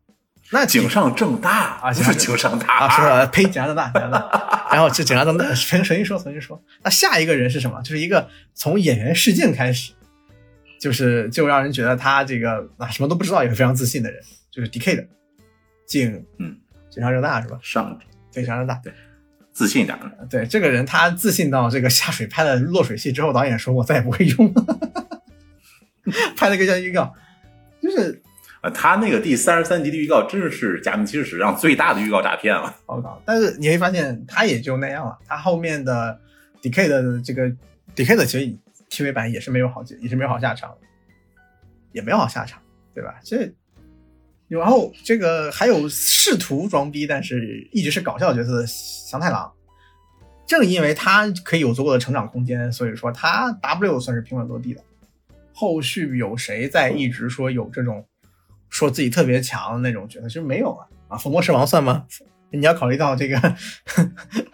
那井上正大啊，就是井上大啊，是呸，井上正大，井上大。*laughs* 然后是井上正大，重新说，重新说。那下一个人是什么？就是一个从演员试镜开始，就是就让人觉得他这个啊什么都不知道也是非常自信的人，就是 D K 的井，嗯，井上正大是吧？上对，井上正大对。自信一点，对这个人，他自信到这个下水拍了落水戏之后，导演说：“我再也不会用了。*laughs* ”拍了个叫预告，就是呃，他那个第三十三集的预告，真是假面骑士史上最大的预告诈骗了。我靠！但是你会发现，他也就那样了。他后面的 D K 的这个 D K 的其实 TV 版也是没有好结，也是没有好下场，也没有好下场，对吧？这然后这个还有试图装逼，但是一直是搞笑角色的祥太郎，正因为他可以有足够的成长空间，所以说他 W 算是平稳落地的。后续有谁在一直说有这种说自己特别强的那种角色？其实没有啊啊！伏魔狮王算吗？你要考虑到这个，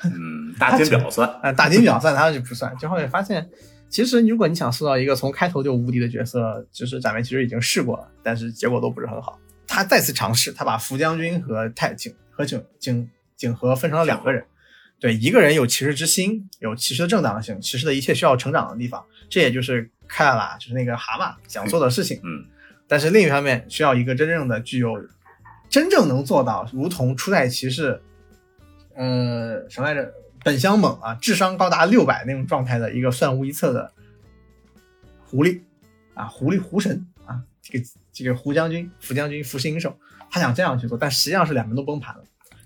嗯，大金表算 *laughs* 啊，大金表算，他就不算。最后也发现，其实如果你想塑造一个从开头就无敌的角色，就是咱们其实已经试过了，但是结果都不是很好。他再次尝试，他把福将军和太景和景景景和分成了两个人。对，一个人有骑士之心，有骑士的正当性，骑士的一切需要成长的地方，这也就是开拉就是那个蛤蟆想做的事情。嗯，但是另一方面，需要一个真正的具有，真正能做到如同初代骑士，呃，什么来着？本乡猛啊，智商高达六百那种状态的一个算无一策的狐狸啊，狐狸狐神啊，这个这个狐将军、福将军、福士英寿，他想这样去做，但实际上是两边都崩盘了。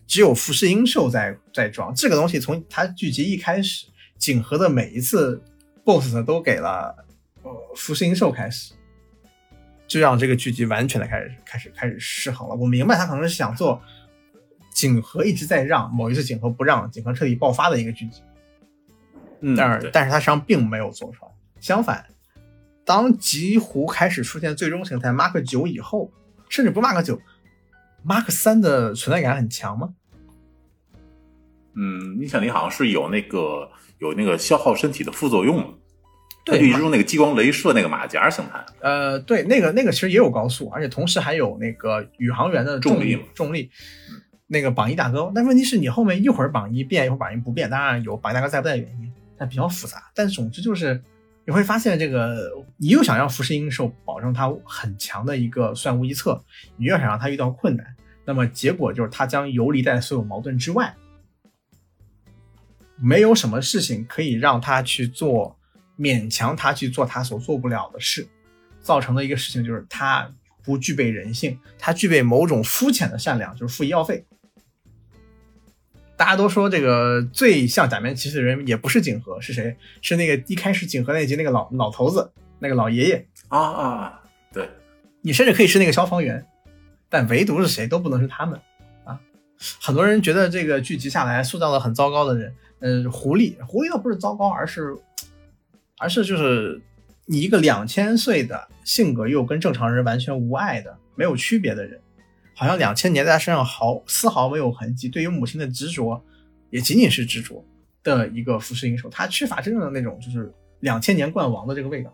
只有富士英寿在在装这个东西，从他剧集一开始，景和的每一次 BOSS，都给了呃富士英寿开始，就让这个剧集完全的开始开始开始失衡了。我明白他可能是想做景和一直在让，某一次景和不让，景和彻底爆发的一个剧集，嗯，但是但是他实际上并没有做出来。相反，当极狐开始出现最终形态 Mark 九以后，甚至不 Mark 九，Mark 三的存在感很强吗？嗯，你想，你好像是有那个有那个消耗身体的副作用，对，就用那个激光镭射那个马甲形态。呃，对，那个那个其实也有高速，而且同时还有那个宇航员的重力重力。那个榜一大哥，但问题是你后面一会儿榜一变，一会儿榜一不变，当然有榜一大哥在不在的原因，但比较复杂。但总之就是你会发现，这个你又想让浮世英寿保证他很强的一个算无一策，你又想让他遇到困难，那么结果就是他将游离在所有矛盾之外。没有什么事情可以让他去做，勉强他去做他所做不了的事，造成的一个事情就是他不具备人性，他具备某种肤浅的善良，就是付医药费。大家都说这个最像假面骑士的人也不是景和，是谁？是那个一开始景和那集那个老老头子，那个老爷爷啊啊！对，你甚至可以是那个消防员，但唯独是谁都不能是他们啊！很多人觉得这个剧集下来塑造了很糟糕的人。嗯，狐狸，狐狸倒不是糟糕，而是，而是就是你一个两千岁的性格又跟正常人完全无碍的、没有区别的人，好像两千年在他身上毫丝毫没有痕迹。对于母亲的执着，也仅仅是执着的一个浮世英寿，他缺乏真正的那种就是两千年冠王的这个味道。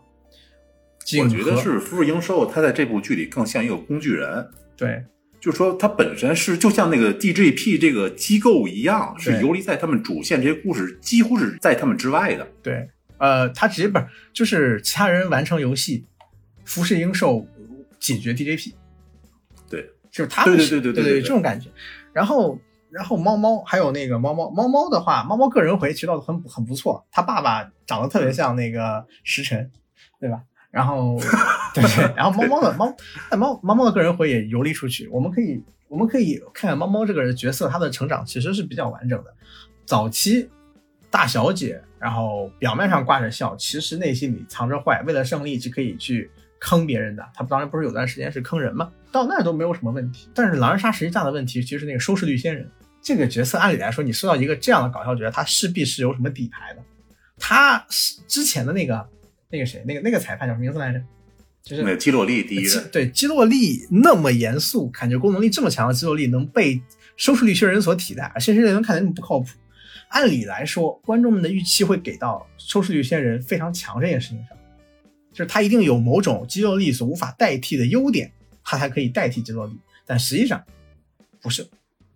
我觉得是浮世英寿，他在这部剧里更像一个工具人。对。就是说，他本身是就像那个 DJP 这个机构一样，是游离在他们主线这些故事几乎是在他们之外的。对，呃，他直接不是就是其他人完成游戏，服侍英寿解决 DJP。对，就是他们对对对对对这种感觉。然后，然后猫猫还有那个猫猫猫猫的话，猫猫个人回其实倒很很不错，他爸爸长得特别像那个石晨，对吧？然后，*laughs* 对对，然后猫猫的猫，猫猫猫的个人回也游离出去。我们可以，我们可以看看猫猫这个人角色，他的成长其实是比较完整的。早期大小姐，然后表面上挂着笑，其实内心里藏着坏，为了胜利是可以去坑别人的。他当然不是有段时间是坑人嘛，到那都没有什么问题。但是狼人杀实际上的问题，其实是那个收视率仙人这个角色，按理来说，你收到一个这样的搞笑角色，他势必是有什么底牌的。他是之前的那个。那个谁，那个那个裁判叫什么名字来着？就是那基洛利第一人。对，基洛利那么严肃，感觉功能力这么强的基洛利能被收视率仙人所替代，而现实人看起来那么不靠谱。按理来说，观众们的预期会给到收视率先人非常强这件事情上，就是他一定有某种肌肉力所无法代替的优点，他才可以代替肌肉力。但实际上不是，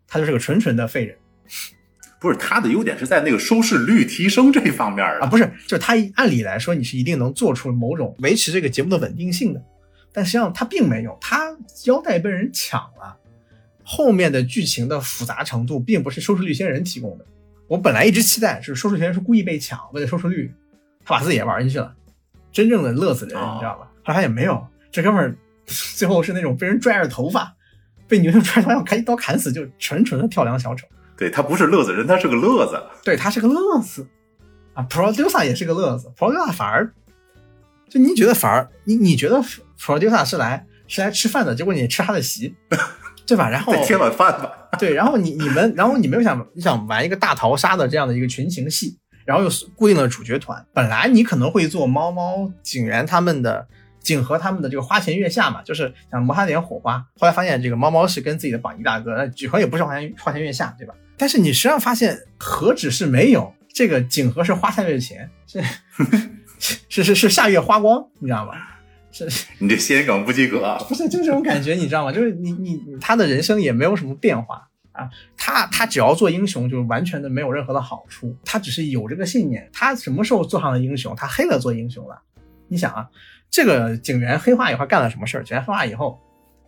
他就是个纯纯的废人。*laughs* 不是他的优点是在那个收视率提升这方面啊，不是，就是他按理来说你是一定能做出某种维持这个节目的稳定性的，但实际上他并没有，他腰带被人抢了，后面的剧情的复杂程度并不是收视率先人提供的。我本来一直期待是收视权是故意被抢，为了收视率，他把自己也玩进去了，真正的乐子人，你知道吧？后来也没有，这哥们儿 *laughs* 最后是那种被人拽着头发，被女生拽着头发砍一刀砍死，就纯纯的跳梁小丑。对他不是乐子人，他是个乐子。对他是个乐子啊，producer 也是个乐子，producer 反而就你觉得反而你你觉得 Producer 是来是来吃饭的，结果你吃他的席，对吧？然后再切碗饭吧。*laughs* 对，然后你你们然后你们又想想玩一个大逃杀的这样的一个群情戏，然后又是固定的主角团，本来你可能会做猫猫警员他们的。景和他们的这个花前月下嘛，就是想摩擦点火花。后来发现这个猫猫是跟自己的榜一大哥，那景和也不是花前花前月下，对吧？但是你实际上发现何止是没有这个景和是花下月钱，是 *laughs* 是是是下月花光，你知道吗？是 *laughs* 你这谐音梗不及格，不是就这种感觉，你知道吗？就是你你他的人生也没有什么变化啊，他他只要做英雄，就完全的没有任何的好处，他只是有这个信念。他什么时候做上了英雄？他黑了做英雄了。你想啊。这个警员黑化以后干了什么事儿？警员黑化以后，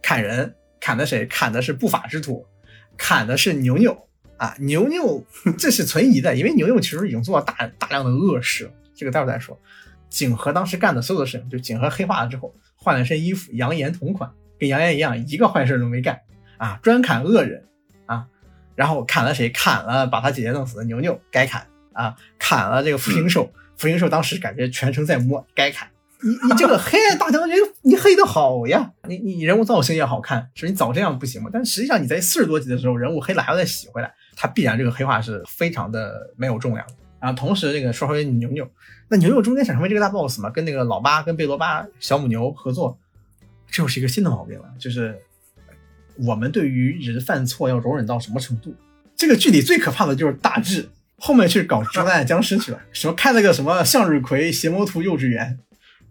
砍人，砍的谁？砍的是不法之徒，砍的是牛牛啊！牛牛这是存疑的，因为牛牛其实已经做了大大量的恶事。这个待会儿再说。景和当时干的所有的事情，就景和黑化了之后，换了身衣服，扬言同款，跟扬言一样，一个坏事都没干啊，专砍恶人啊。然后砍了谁？砍了把他姐姐弄死的牛牛，该砍啊！砍了这个福星兽，福星兽当时感觉全程在摸，该砍。你你这个黑暗大将军，你黑的好呀！你你人物造型也好看，是你早这样不行吗？但实际上你在四十多集的时候，人物黑了还要再洗回来，他必然这个黑化是非常的没有重量。然后同时这个说回牛牛，那牛牛中间想成为这个大 boss 嘛，跟那个老八跟贝罗巴小母牛合作，这又是一个新的毛病了，就是我们对于人犯错要容忍到什么程度？这个剧里最可怕的就是大智后面去搞捉烂僵尸去了，什么开了个什么向日葵邪魔图幼稚园。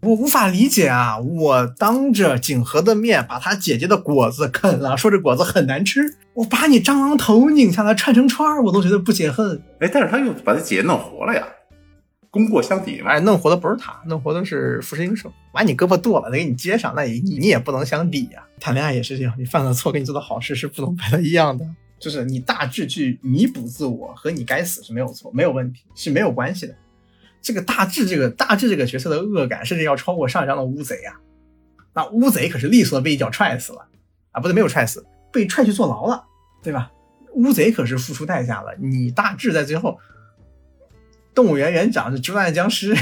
我无法理解啊！我当着景和的面把他姐姐的果子啃了，说这果子很难吃。我把你蟑螂头拧下来串成串儿，我都觉得不解恨。哎，但是他又把他姐姐弄活了呀，功过相抵嘛。哎，弄活的不是他，弄活的是福士英寿。把你胳膊剁了，再给你接上，那你你也不能相抵呀。谈恋爱也是这样，你犯了错，跟你做的好事是不能白的一样的。就是你大致去弥补自我和你该死是没有错，没有问题，是没有关系的。这个大智，这个大智这个角色的恶感，甚至要超过上一章的乌贼啊！那乌贼可是利索的被一脚踹死了啊，不对，没有踹死，被踹去坐牢了，对吧？乌贼可是付出代价了。你大智在最后，动物园园长是捉烂僵尸，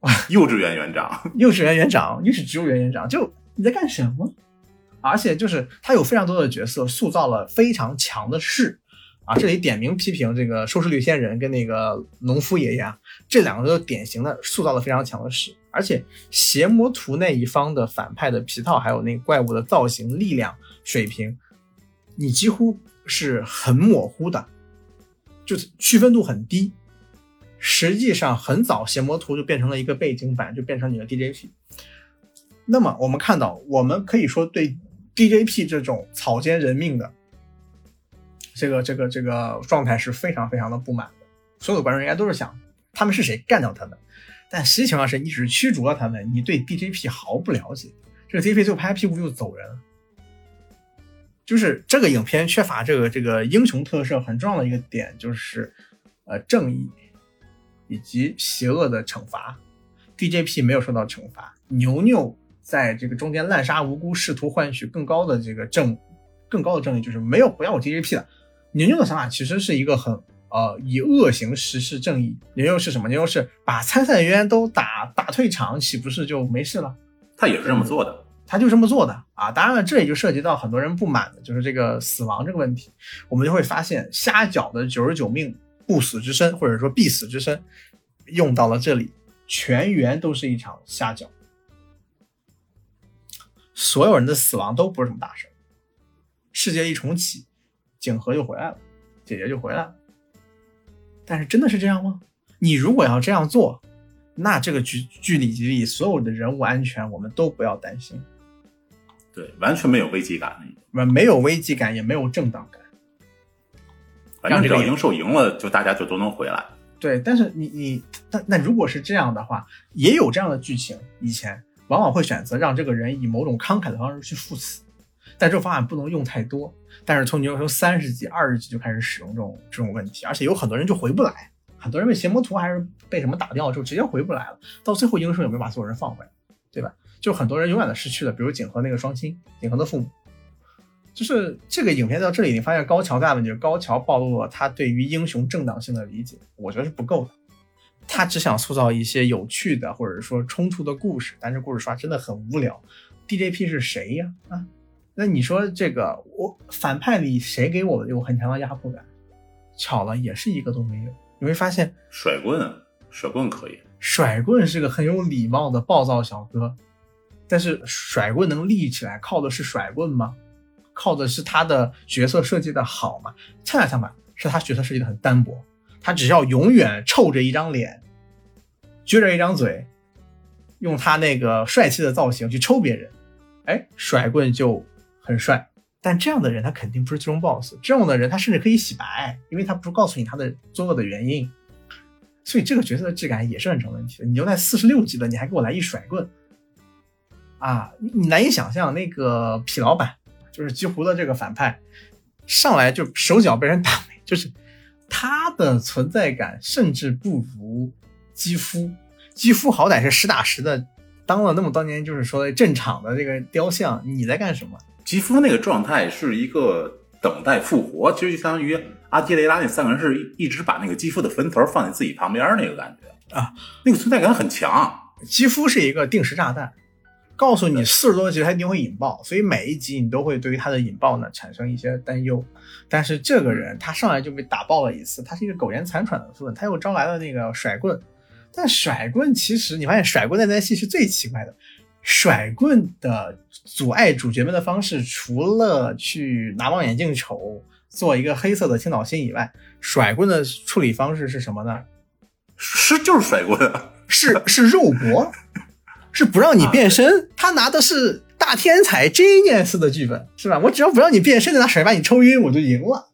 哇！幼稚园园长，幼稚园园长又是植物园园长，就你在干什么？而且就是他有非常多的角色塑造了非常强的势。啊，这里点名批评这个收视率仙人跟那个农夫爷爷啊，这两个都典型的塑造了非常强的势，而且邪魔图那一方的反派的皮套，还有那怪物的造型、力量水平，你几乎是很模糊的，就区分度很低。实际上很早邪魔图就变成了一个背景板，就变成你的 DJP。那么我们看到，我们可以说对 DJP 这种草菅人命的。这个这个这个状态是非常非常的不满的，所有的观众应该都是想他们是谁干掉他们，但实际情况是你只是驱逐了他们，你对 DJP 毫不了解，这个 DJP 就拍屁股就走人。就是这个影片缺乏这个这个英雄特色很重要的一个点就是呃正义以及邪恶的惩罚，DJP 没有受到惩罚，牛牛在这个中间滥杀无辜，试图换取更高的这个正更高的正义，就是没有不要我 DJP 的。牛牛的想法其实是一个很呃以恶行实施正义。牛牛是什么？牛牛是把参赛人员都打打退场，岂不是就没事了？他也是这么做的，他就这么做的啊。当然了，这也就涉及到很多人不满的，就是这个死亡这个问题。我们就会发现，虾饺的九十九命不死之身，或者说必死之身，用到了这里，全员都是一场虾饺，所有人的死亡都不是什么大事世界一重启。景和就回来了，姐姐就回来了，但是真的是这样吗？你如果要这样做，那这个剧剧里里所有的人物安全我们都不要担心，对，完全没有危机感，没没有危机感，也没有正当感，反正只要赢受赢了，就大家就都能回来。对，但是你你但那如果是这样的话，也有这样的剧情，以前往往会选择让这个人以某种慷慨的方式去赴死。但这种方案不能用太多。但是从你从三十级、二十级就开始使用这种这种问题，而且有很多人就回不来，很多人被邪魔图还是被什么打掉，就直接回不来了。到最后英雄有没有把所有人放回来，对吧？就很多人永远的失去了，比如景和那个双亲，景和的父母。就是这个影片到这里，你发现高桥大问题，高桥暴露了他对于英雄正当性的理解，我觉得是不够的。他只想塑造一些有趣的或者说冲突的故事，但是故事刷真的很无聊。DJP 是谁呀？啊，那你说这个我反派里谁给我有很强的压迫感？巧了，也是一个都没有。你会发现甩棍，甩棍可以。甩棍是个很有礼貌的暴躁小哥，但是甩棍能立起来，靠的是甩棍吗？靠的是他的角色设计的好吗？恰恰相反，是他角色设计的很单薄。他只要永远臭着一张脸，撅着一张嘴，用他那个帅气的造型去抽别人，哎，甩棍就很帅。但这样的人他肯定不是最终 BOSS，这样的人他甚至可以洗白，因为他不是告诉你他的作恶的原因。所以这个角色的质感也是很成问题的。你就在四十六级了，你还给我来一甩棍，啊，你难以想象那个痞老板，就是极狐的这个反派，上来就手脚被人打没，就是他的存在感甚至不如肌肤。肌肤好歹是实打实的当了那么多年，就是说正场的这个雕像，你在干什么？肌肤那个状态是一个等待复活，其实就相当于。阿基雷拉那三个人是一一直把那个肌肤的坟头放在自己旁边那个感觉啊，那个存在感很强。肌肤是一个定时炸弹，告诉你四十多集它一定会引爆，所以每一集你都会对于它的引爆呢产生一些担忧。但是这个人他上来就被打爆了一次，他是一个苟延残喘的份，他又招来了那个甩棍。但甩棍其实你发现甩棍那段戏是最奇怪的，甩棍的阻碍主角们的方式，除了去拿望远镜瞅。做一个黑色的青岛心以外，甩棍的处理方式是什么呢？是就是甩棍，*laughs* 是是肉搏，是不让你变身。他拿的是大天才 Genius 的剧本，是吧？我只要不让你变身，拿甩把你抽晕，我就赢了。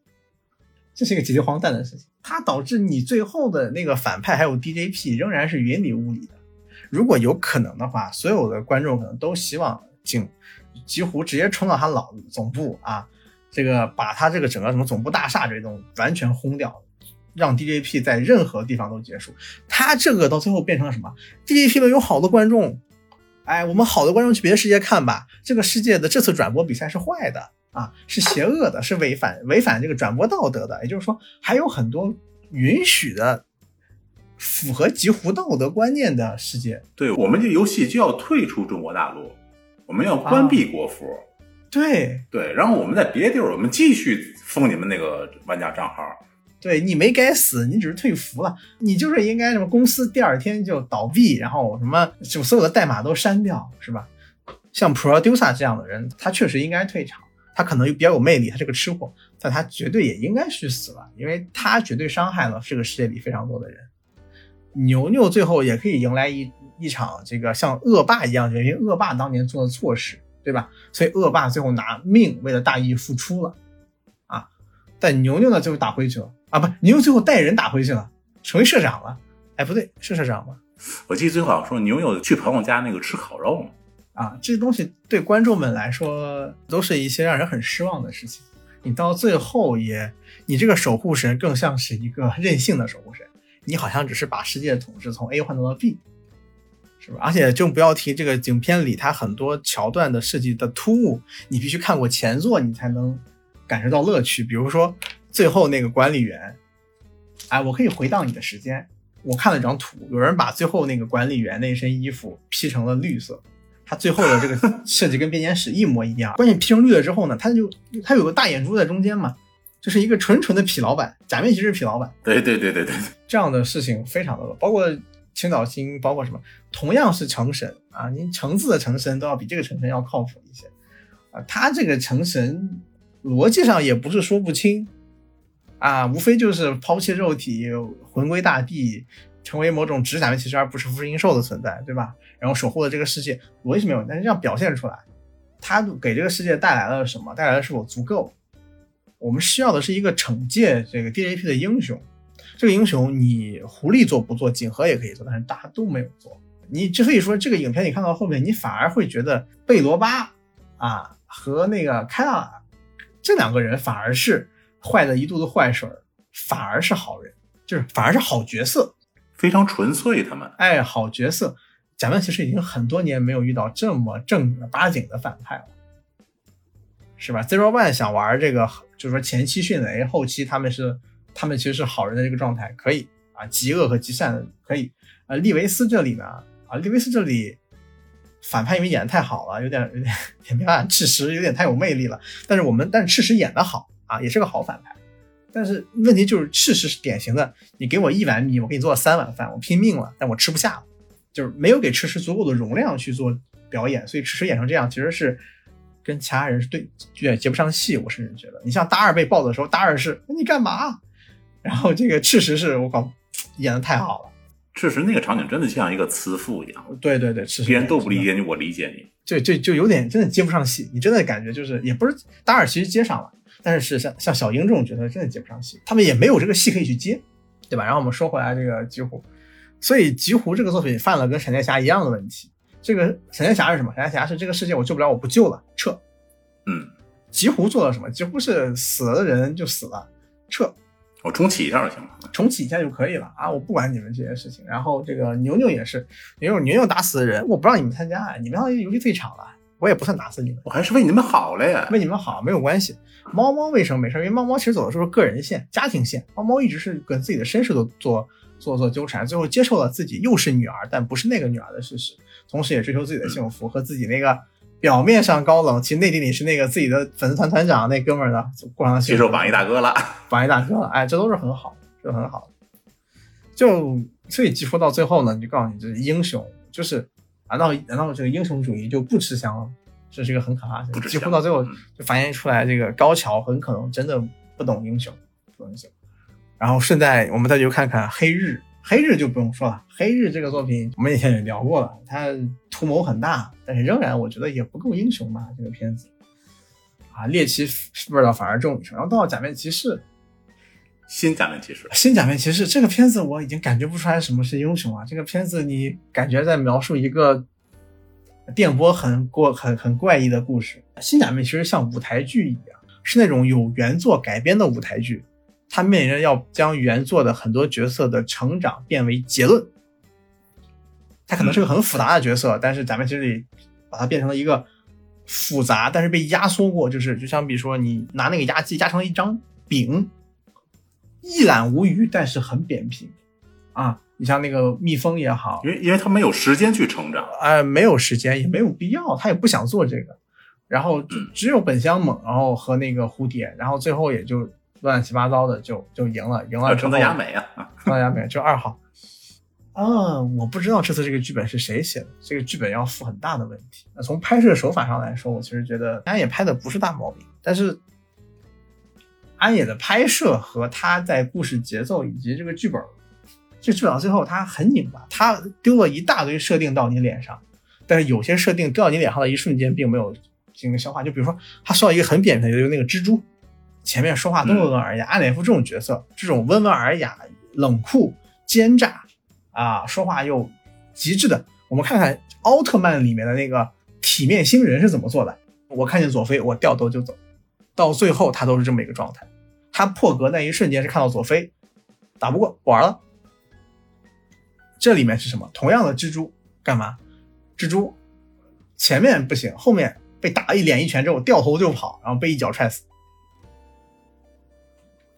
这是一个极其荒诞的事情，它导致你最后的那个反派还有 DJP 仍然是云里雾里的。如果有可能的话，所有的观众可能都希望景几乎直接冲到他老总部啊。这个把他这个整个什么总部大厦这种完全轰掉，让 DJP 在任何地方都结束。他这个到最后变成了什么？DJP 们有好多观众，哎，我们好多观众去别的世界看吧。这个世界的这次转播比赛是坏的啊，是邪恶的，是违反违反这个转播道德的。也就是说，还有很多允许的、符合极狐道德观念的世界。对，我们这游戏就要退出中国大陆，我们要关闭国服。对对，然后我们在别的地儿，我们继续封你们那个玩家账号。对你没该死，你只是退服了，你就是应该什么公司第二天就倒闭，然后什么就所有的代码都删掉，是吧？像 Producer 这样的人，他确实应该退场，他可能又比较有魅力，他是个吃货，但他绝对也应该去死了，因为他绝对伤害了这个世界里非常多的人。牛牛最后也可以迎来一一场这个像恶霸一样，因为恶霸当年做的错事。对吧？所以恶霸最后拿命为了大义付出了，啊！但牛牛呢，最后打回去了啊！不，牛牛最后带人打回去了，成为社长了。哎，不对，是社长吗？我记得最后好像说牛牛去朋友家那个吃烤肉啊，这东西对观众们来说都是一些让人很失望的事情。你到最后也，你这个守护神更像是一个任性的守护神，你好像只是把世界的统治从 A 换到了 B。是吧？而且就不要提这个影片里它很多桥段的设计的突兀，你必须看过前作，你才能感受到乐趣。比如说最后那个管理员，哎，我可以回到你的时间。我看了张图，有人把最后那个管理员那身衣服 P 成了绿色，他最后的这个 *laughs* 设计跟编年史一模一样。关键 P 成绿了之后呢，他就他有个大眼珠在中间嘛，就是一个纯纯的痞老板，假面骑士痞老板。对对对对对，这样的事情非常的多，包括。青岛星包括什么？同样是成神啊，您橙字的成神都要比这个成神要靠谱一些啊。他这个成神逻辑上也不是说不清啊，无非就是抛弃肉体，魂归大地，成为某种只假面骑士而不是福音兽的存在，对吧？然后守护了这个世界，逻辑是没有，但是这样表现出来，他给这个世界带来了什么？带来的是否足够？我们需要的是一个惩戒这个 DAP 的英雄。这个英雄，你狐狸做不做，锦河也可以做，但是大家都没有做。你之所以说这个影片你看到后面，你反而会觉得贝罗巴啊和那个开纳这两个人反而是坏的一肚子坏水，反而是好人，就是反而是好角色，非常纯粹。他们哎，好角色。假面其实已经很多年没有遇到这么正儿八经的反派了，是吧？Zero One 想玩这个，就是说前期迅雷，后期他们是。他们其实是好人的这个状态可以，啊，极恶和极善可以。呃，利维斯这里呢，啊，利维斯这里反派因为演的太好了，有点有点也没办法，赤石有点太有魅力了。但是我们，但是赤石演的好啊，也是个好反派。但是问题就是赤石是典型的，你给我一碗米，我给你做了三碗饭，我拼命了，但我吃不下了，就是没有给赤石足够的容量去做表演，所以赤石演成这样其实是。跟其他人是对，有点接不上戏。我甚至觉得，你像大二被抱的时候，大二是你干嘛？然后这个赤石是我靠，演的太好了。确实那个场景真的像一个慈父一样。对对对，别人都不理解你，我理解你。就就就有点真的接不上戏。你真的感觉就是，也不是大二其实接上了，但是是像像小英这种角色真的接不上戏，他们也没有这个戏可以去接，对吧？然后我们说回来这个极狐，所以极狐这个作品犯了跟闪电侠一样的问题。这个闪电侠是什么？闪电侠是这个世界我救不了，我不救了，撤。嗯，极狐做了什么？几乎是死了的人就死了，撤。我重启一下就行了，重启一下就可以了啊！我不管你们这些事情。然后这个牛牛也是，牛牛牛牛打死的人，我不让你们参加，你们要游戏退场了，我也不算打死你们，我还是为你们好了呀，为你们好没有关系。猫猫为什么没事？因为猫猫其实走的时候是个人线、家庭线，猫猫一直是跟自己的身世都做做做纠缠，最后接受了自己又是女儿，但不是那个女儿的事实。同时也追求自己的幸福和自己那个表面上高冷，其实内地里是那个自己的粉丝团团长那哥们儿的过上接受榜一大哥了，*laughs* 榜一大哥了，哎，这都是很好，这很好。就所以几乎到最后呢，就告诉你，这是英雄，就是难道难道这个英雄主义就不吃香了？这是一个很可怕的。几乎到最后就反映出来，这个高桥很可能真的不懂英雄，不懂英雄。然后顺带我们再去看看黑日。黑日就不用说了，黑日这个作品我们以前也聊过了，它图谋很大，但是仍然我觉得也不够英雄吧。这个片子啊，猎奇味道反而重一些。然后到了假面骑士，新假面骑士，新假面骑士这个片子我已经感觉不出来什么是英雄啊。这个片子你感觉在描述一个电波很过很很怪异的故事。新假面其实像舞台剧一样，是那种有原作改编的舞台剧。他面临着要将原作的很多角色的成长变为结论，他可能是个很复杂的角色，但是咱们这里把它变成了一个复杂但是被压缩过，就是就相比说你拿那个压机压成了一张饼，一览无余，但是很扁平啊。你像那个蜜蜂也好，因为因为他没有时间去成长，哎，没有时间也没有必要，他也不想做这个，然后只有本乡猛，然后和那个蝴蝶，然后最后也就。乱七八糟的就就赢了，赢了。成泽雅美啊，*laughs* 成泽雅美就二号。啊，我不知道这次这个剧本是谁写的，这个剧本要负很大的问题。那从拍摄手法上来说，我其实觉得安野拍的不是大毛病，但是安野的拍摄和他在故事节奏以及这个剧本，这剧本到最后他很拧巴，他丢了一大堆设定到你脸上，但是有些设定掉到你脸上的一瞬间并没有进行消化。就比如说，他说到一个很扁平的，就是那个蜘蛛。前面说话都温文尔雅，安脸夫这种角色，这种温文尔雅、冷酷、奸诈啊，说话又极致的。我们看看奥特曼里面的那个体面星人是怎么做的。我看见佐菲，我掉头就走，到最后他都是这么一个状态。他破格那一瞬间是看到佐菲打不过，不玩了。这里面是什么？同样的蜘蛛干嘛？蜘蛛前面不行，后面被打了一脸一拳之后掉头就跑，然后被一脚踹死。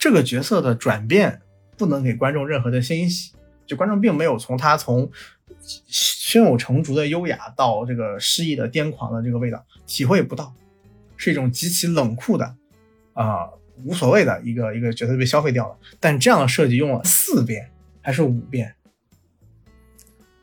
这个角色的转变不能给观众任何的欣喜，就观众并没有从他从胸有成竹的优雅到这个失意的癫狂的这个味道体会不到，是一种极其冷酷的啊无所谓的一个一个角色被消费掉了。但这样的设计用了四遍还是五遍？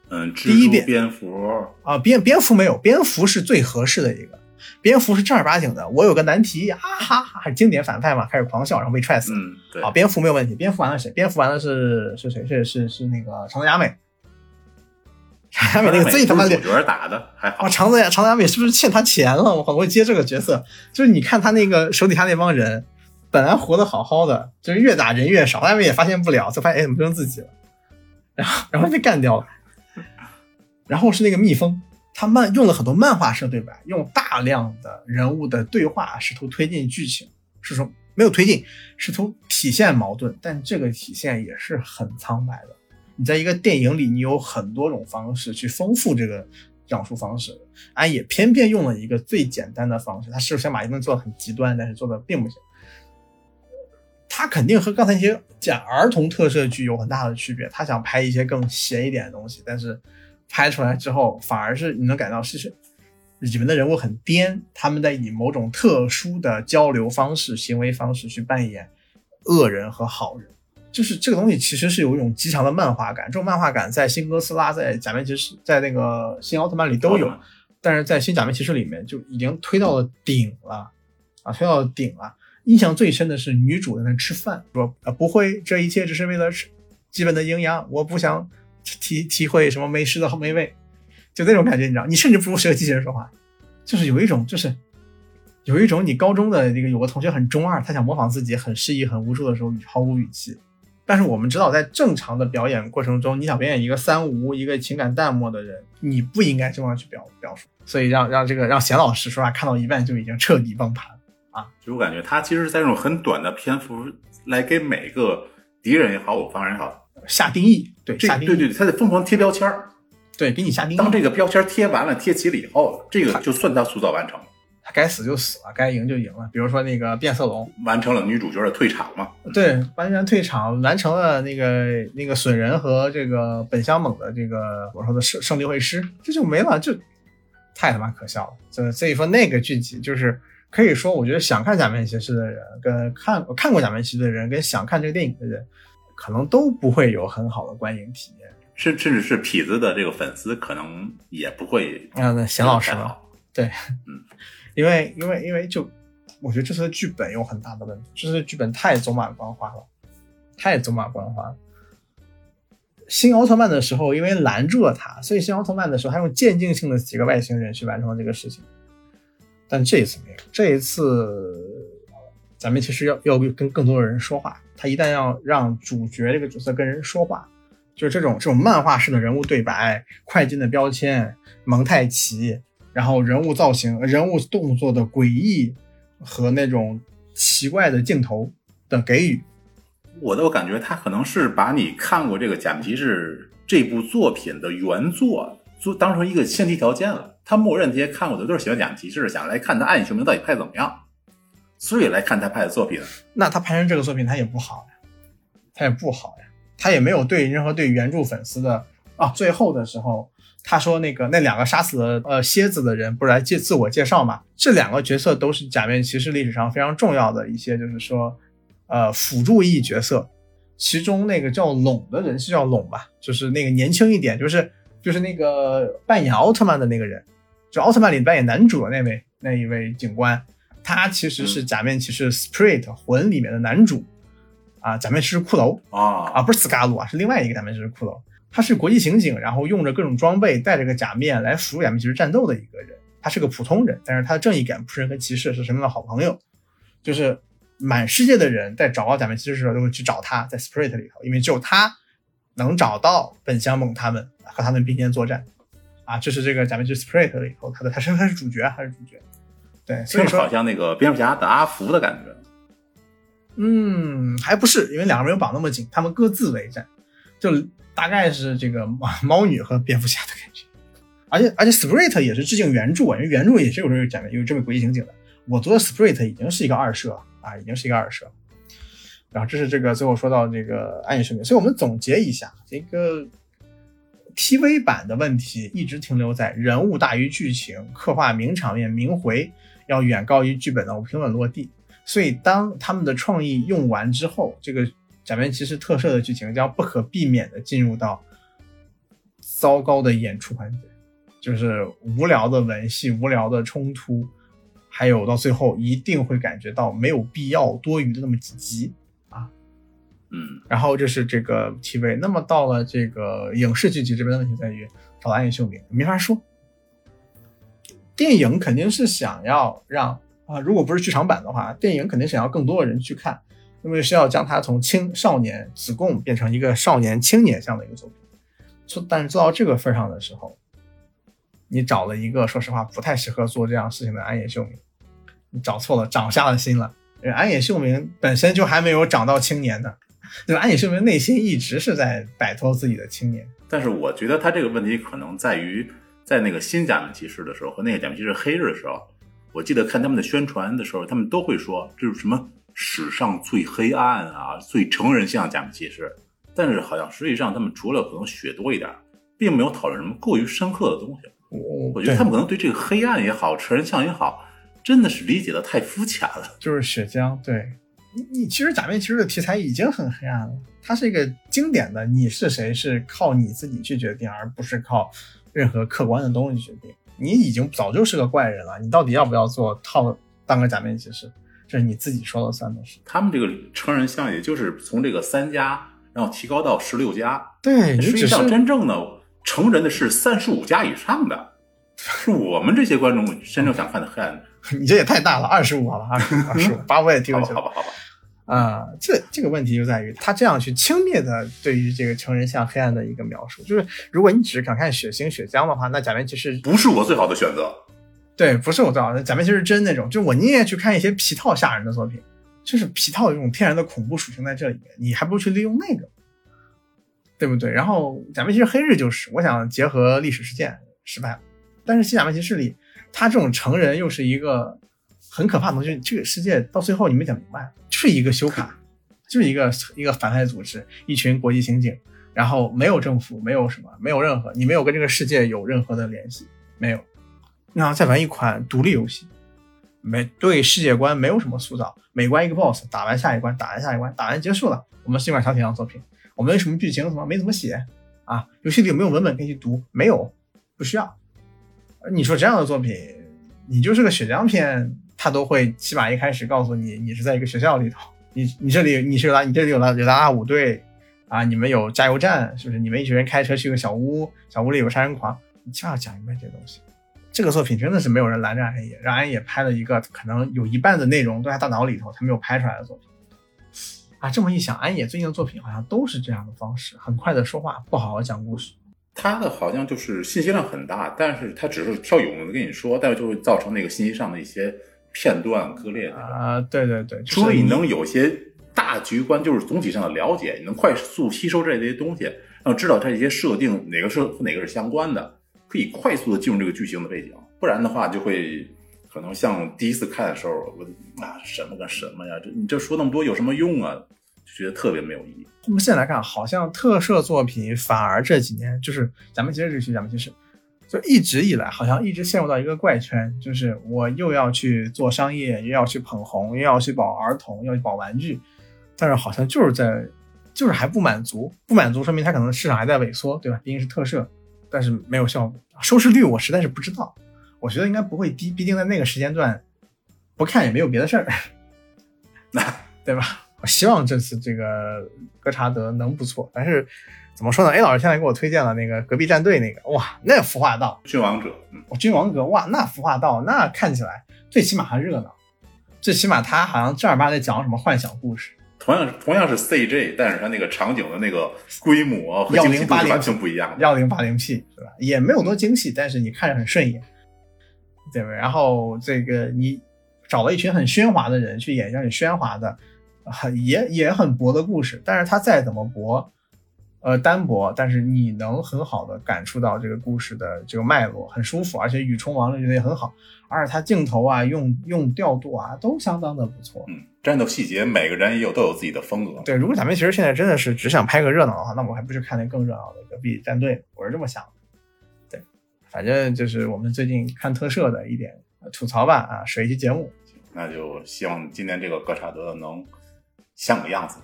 嗯，第一遍蝙蝠啊，蝙蝙蝠没有，蝙蝠是最合适的一个。蝙蝠是正儿八经的，我有个难题，哈哈哈，经典反派嘛，开始狂笑，然后被踹死。嗯，对。啊，蝙蝠没有问题，蝙蝠完了谁？蝙蝠完了是是谁？是是是那个长泽雅美。长泽雅美那个最他妈脸，主角打的还好。啊，长泽雅长泽雅美是不是欠他钱了？我靠，我接这个角色，就是你看他那个手底下那帮人，本来活得好好的，就是越打人越少，他们也发现不了，就发现哎怎么变成自己了，然后然后被干掉了。然后是那个蜜蜂。他漫用了很多漫画式对白，用大量的人物的对话试图推进剧情，是说没有推进，试图体现矛盾，但这个体现也是很苍白的。你在一个电影里，你有很多种方式去丰富这个讲述方式，安也偏偏用了一个最简单的方式。他是想把一东西做的很极端，但是做的并不行。他肯定和刚才那些讲儿童特摄剧有很大的区别。他想拍一些更邪一点的东西，但是拍出来之后，反而是你能感到是是里面的人物很颠，他们在以某种特殊的交流方式、行为方式去扮演恶人和好人。就是这个东西其实是有一种极强的漫画感，这种漫画感在新哥斯拉、在假面骑士、在那个新奥特曼里都有，但是在新假面骑士里面就已经推到了顶了啊，推到了顶了。印象最深的是女主在那吃饭，说啊不会，这一切只是为了吃基本的营养，我不想体体会什么美食的美味，就那种感觉，你知道，你甚至不如学个机器人说话，就是有一种就是有一种你高中的那个有个同学很中二，他想模仿自己很失意很无助的时候你毫无语气。但是我们知道，在正常的表演过程中，你想表演一个三无、一个情感淡漠的人，你不应该这样去表表述。所以让让这个让贤老师说话，看到一半就已经彻底崩盘啊！就我感觉，他其实在这种很短的篇幅来给每个敌人也好，我方人也好下定义。对，下定义。对对对，他得疯狂贴标签对，给你下定义。当这个标签贴完了、贴齐了以后，这个就算他塑造完成了。他该死就死了，该赢就赢了。比如说那个变色龙，完成了女主角的退场嘛？对，完全退场，完成了那个那个损人和这个本乡猛的这个我说的胜胜利会师，这就没了，就太他妈可笑了。这所以说那个剧集就是可以说，我觉得想看假面骑士的人跟看看过假面骑士的人跟想看这个电影的人，可能都不会有很好的观影体验，甚甚至是痞子的这个粉丝可能也不会。那邢老师对，嗯。*laughs* 因为因为因为就，我觉得这次的剧本有很大的问题，这次剧本太走马观花了，太走马观花。新奥特曼的时候，因为拦住了他，所以新奥特曼的时候，他用渐进性的几个外星人去完成了这个事情。但这一次没有，这一次咱们其实要要跟更多的人说话。他一旦要让主角这个角色跟人说话，就是这种这种漫画式的人物对白、快进的标签、蒙太奇。然后人物造型、人物动作的诡异和那种奇怪的镜头的给予，我都感觉他可能是把你看过这个《假面骑士》这部作品的原作做当成一个前提条件了。他默认这些看过的都是喜欢假面骑士，想来看他《暗影雄明》到底拍怎么样，所以来看他拍的作品。那他拍成这个作品，他也不好呀，他也不好呀，他也没有对任何对原著粉丝的啊，最后的时候。他说：“那个那两个杀死了呃蝎子的人，不是来介自我介绍嘛？这两个角色都是假面骑士历史上非常重要的一些，就是说，呃，辅助役角色。其中那个叫拢的人是叫拢吧？就是那个年轻一点，就是就是那个扮演奥特曼的那个人，就奥特曼里扮演男主的那位那一位警官，他其实是假面骑士 Spirit 魂里面的男主啊，假面骑士骷髅啊啊，不是斯卡鲁啊，是另外一个假面骑士骷髅。”他是国际刑警，然后用着各种装备，带着个假面来辅助假面骑士战斗的一个人。他是个普通人，但是他的正义感不是人和骑士，是什么样的好朋友？就是满世界的人在找到假面骑士的时候都会去找他，在 Spirit 里头，因为只有他能找到本乡猛他们和他们并肩作战。啊，这是这个假面骑士 Spirit 里头，他的他是他是主角还是主角？对，所以说好像那个蝙蝠侠打阿福的感觉。嗯，还不是，因为两个人没有绑那么紧，他们各自为战，就。大概是这个猫 *laughs* 猫女和蝙蝠侠的感觉，而且而且 Spirit 也是致敬原著啊，因为原著也是有这个假面，有这么诡异刑警的。我读的 Spirit 已经是一个二设啊，已经是一个二设。然后这是这个最后说到这个暗影生命，所以我们总结一下，这个 TV 版的问题一直停留在人物大于剧情，刻画名场面名回要远高于剧本的平稳落地。所以当他们的创意用完之后，这个。假面骑士特摄的剧情将不可避免的进入到糟糕的演出环节，就是无聊的文戏、无聊的冲突，还有到最后一定会感觉到没有必要多余的那么几集啊，嗯，然后就是这个 TV。那么到了这个影视剧集这边的问题在于，找暗夜秀明没法说，电影肯定是想要让啊，如果不是剧场版的话，电影肯定想要更多的人去看。那么是要将它从青少年子贡变成一个少年青年向的一个作品，做但是做到这个份上的时候，你找了一个说实话不太适合做这样事情的安野秀明，你找错了，长下了心了。安野秀明本身就还没有长到青年呢，对吧？安野秀明内心一直是在摆脱自己的青年。但是我觉得他这个问题可能在于，在那个新假面骑士的时候和那个假面骑士黑日的时候，我记得看他们的宣传的时候，他们都会说这是什么。史上最黑暗啊、最成人像假面骑士，但是好像实际上他们除了可能血多一点，并没有讨论什么过于深刻的东西。我我觉得他们可能对这个黑暗也好、成人像也好，真的是理解的太肤浅了。*laughs* 就是血浆，对你，你其实假面骑士的题材已经很黑暗了，它是一个经典的，你是谁是靠你自己去决定，而不是靠任何客观的东西决定。你已经早就是个怪人了，你到底要不要做套当个假面骑士，这是你自己说了算的事。他们这个成人像，也就是从这个三加，然后提高到十六加。对，实际上真正的成人的是三十五加以上的，是我们这些观众真正想看的黑暗。*laughs* 你这也太大了，二十五好吧，二十五，把我也听了。*laughs* 好吧，好吧，好吧。啊、这这个问题就在于他这样去轻蔑的对于这个成人向黑暗的一个描述，就是如果你只是想看血腥血浆的话，那假面骑士不是我最好的选择。对，不是我最好的假面骑士真那种，就我宁愿去看一些皮套吓人的作品，就是皮套有这种天然的恐怖属性在这里面，你还不如去利用那个，对不对？然后假面骑士黑日就是我想结合历史事件失败了，但是新假面骑士里，他这种成人又是一个很可怕的东西，这个世界到最后你没讲明白，就是一个修卡，就是一个一个反派组织，一群国际刑警，然后没有政府，没有什么，没有任何，你没有跟这个世界有任何的联系，没有。然后再玩一款独立游戏，没对世界观没有什么塑造，每关一个 BOSS，打完下一关，打完下一关，打完结束了。我们是一款小体量作品，我们什么剧情什么没怎么写啊？游戏里有没有文本可以去读？没有，不需要。你说这样的作品，你就是个血浆片，他都会起码一开始告诉你，你是在一个学校里头，你你这里你是有拉，你这里有拉有拉拉舞队啊，你们有加油站，是不是？你们一群人开车去个小屋，小屋里有杀人狂，你起码要讲明白这个东西。这个作品真的是没有人拦着安野，让安野拍了一个可能有一半的内容都在大脑里头，他没有拍出来的作品。啊，这么一想，安野最近的作品好像都是这样的方式，很快的说话，不好好讲故事。他的好像就是信息量很大，但是他只是挑有用的跟你说，但是就会造成那个信息上的一些片段割裂。啊、对对对，就是除了你能有些大局观，就是总体上的了解，你能快速吸收这些东西，然后知道它这些设定哪个是和哪个是相关的，可以快速的进入这个剧情的背景。不然的话，就会可能像第一次看的时候，我啊什么跟什么呀，这你这说那么多有什么用啊？就觉得特别没有意义。我们现在来看，好像特摄作品反而这几年就是咱们接着这个区，咱们其实就一直以来好像一直陷入到一个怪圈，就是我又要去做商业，又要去捧红，又要去保儿童，要去保玩具，但是好像就是在就是还不满足，不满足说明它可能市场还在萎缩，对吧？毕竟是特摄，但是没有效果，收视率我实在是不知道，我觉得应该不会低，毕竟在那个时间段不看也没有别的事儿，*laughs* 那对吧？我希望这次这个哥查德能不错，但是怎么说呢？A 老师现在给我推荐了那个隔壁战队那个，哇，那孵化道，君王者，嗯，我君王阁，哇，那孵化道那看起来最起码还热闹，最起码他好像正儿八经讲什么幻想故事，同样同样是 CJ，但是它那个场景的那个规模和幺精细度完全不一样的。幺零八零 P 是吧？也没有多精细，但是你看着很顺眼，对吧？然后这个你找了一群很喧哗的人去演一下很喧哗的。很也也很薄的故事，但是它再怎么薄，呃单薄，但是你能很好的感触到这个故事的这个脉络，很舒服，而且与冲王觉得也很好，而且它镜头啊、用用调度啊都相当的不错。嗯，战斗细节每个人也有都有自己的风格。对，如果咱们其实现在真的是只想拍个热闹的话，那我还不如看那更热闹的隔壁战队，我是这么想的。对，反正就是我们最近看特摄的一点吐槽吧啊，水一期节目。那就希望今年这个哥查德能。像个样子，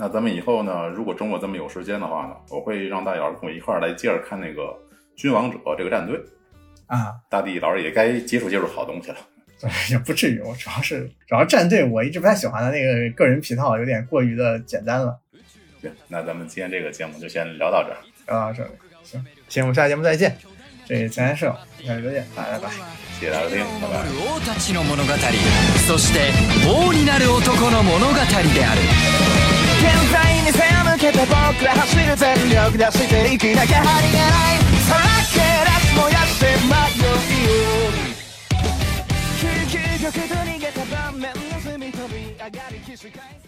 那咱们以后呢？如果周末咱们有时间的话呢，我会让大姚跟我一块儿来接着看那个《君王者》这个战队啊。大地老师也该接触接触好东西了，也不至于。我主要是主要战队，我一直不太喜欢的那个个人皮套，有点过于的简单了。行，那咱们今天这个节目就先聊到这儿，聊到这里。行，行，我们下期节目再见。这里三社，下期再见，拜拜拜。谢谢大家收听，拜拜。王たちの物語そして王になる男の物語である 現在に背向けて僕ら走る全力出していくだけ張りがないさらけ出し燃やして迷いを究極と逃げた盤面盗み飛び上がり起死回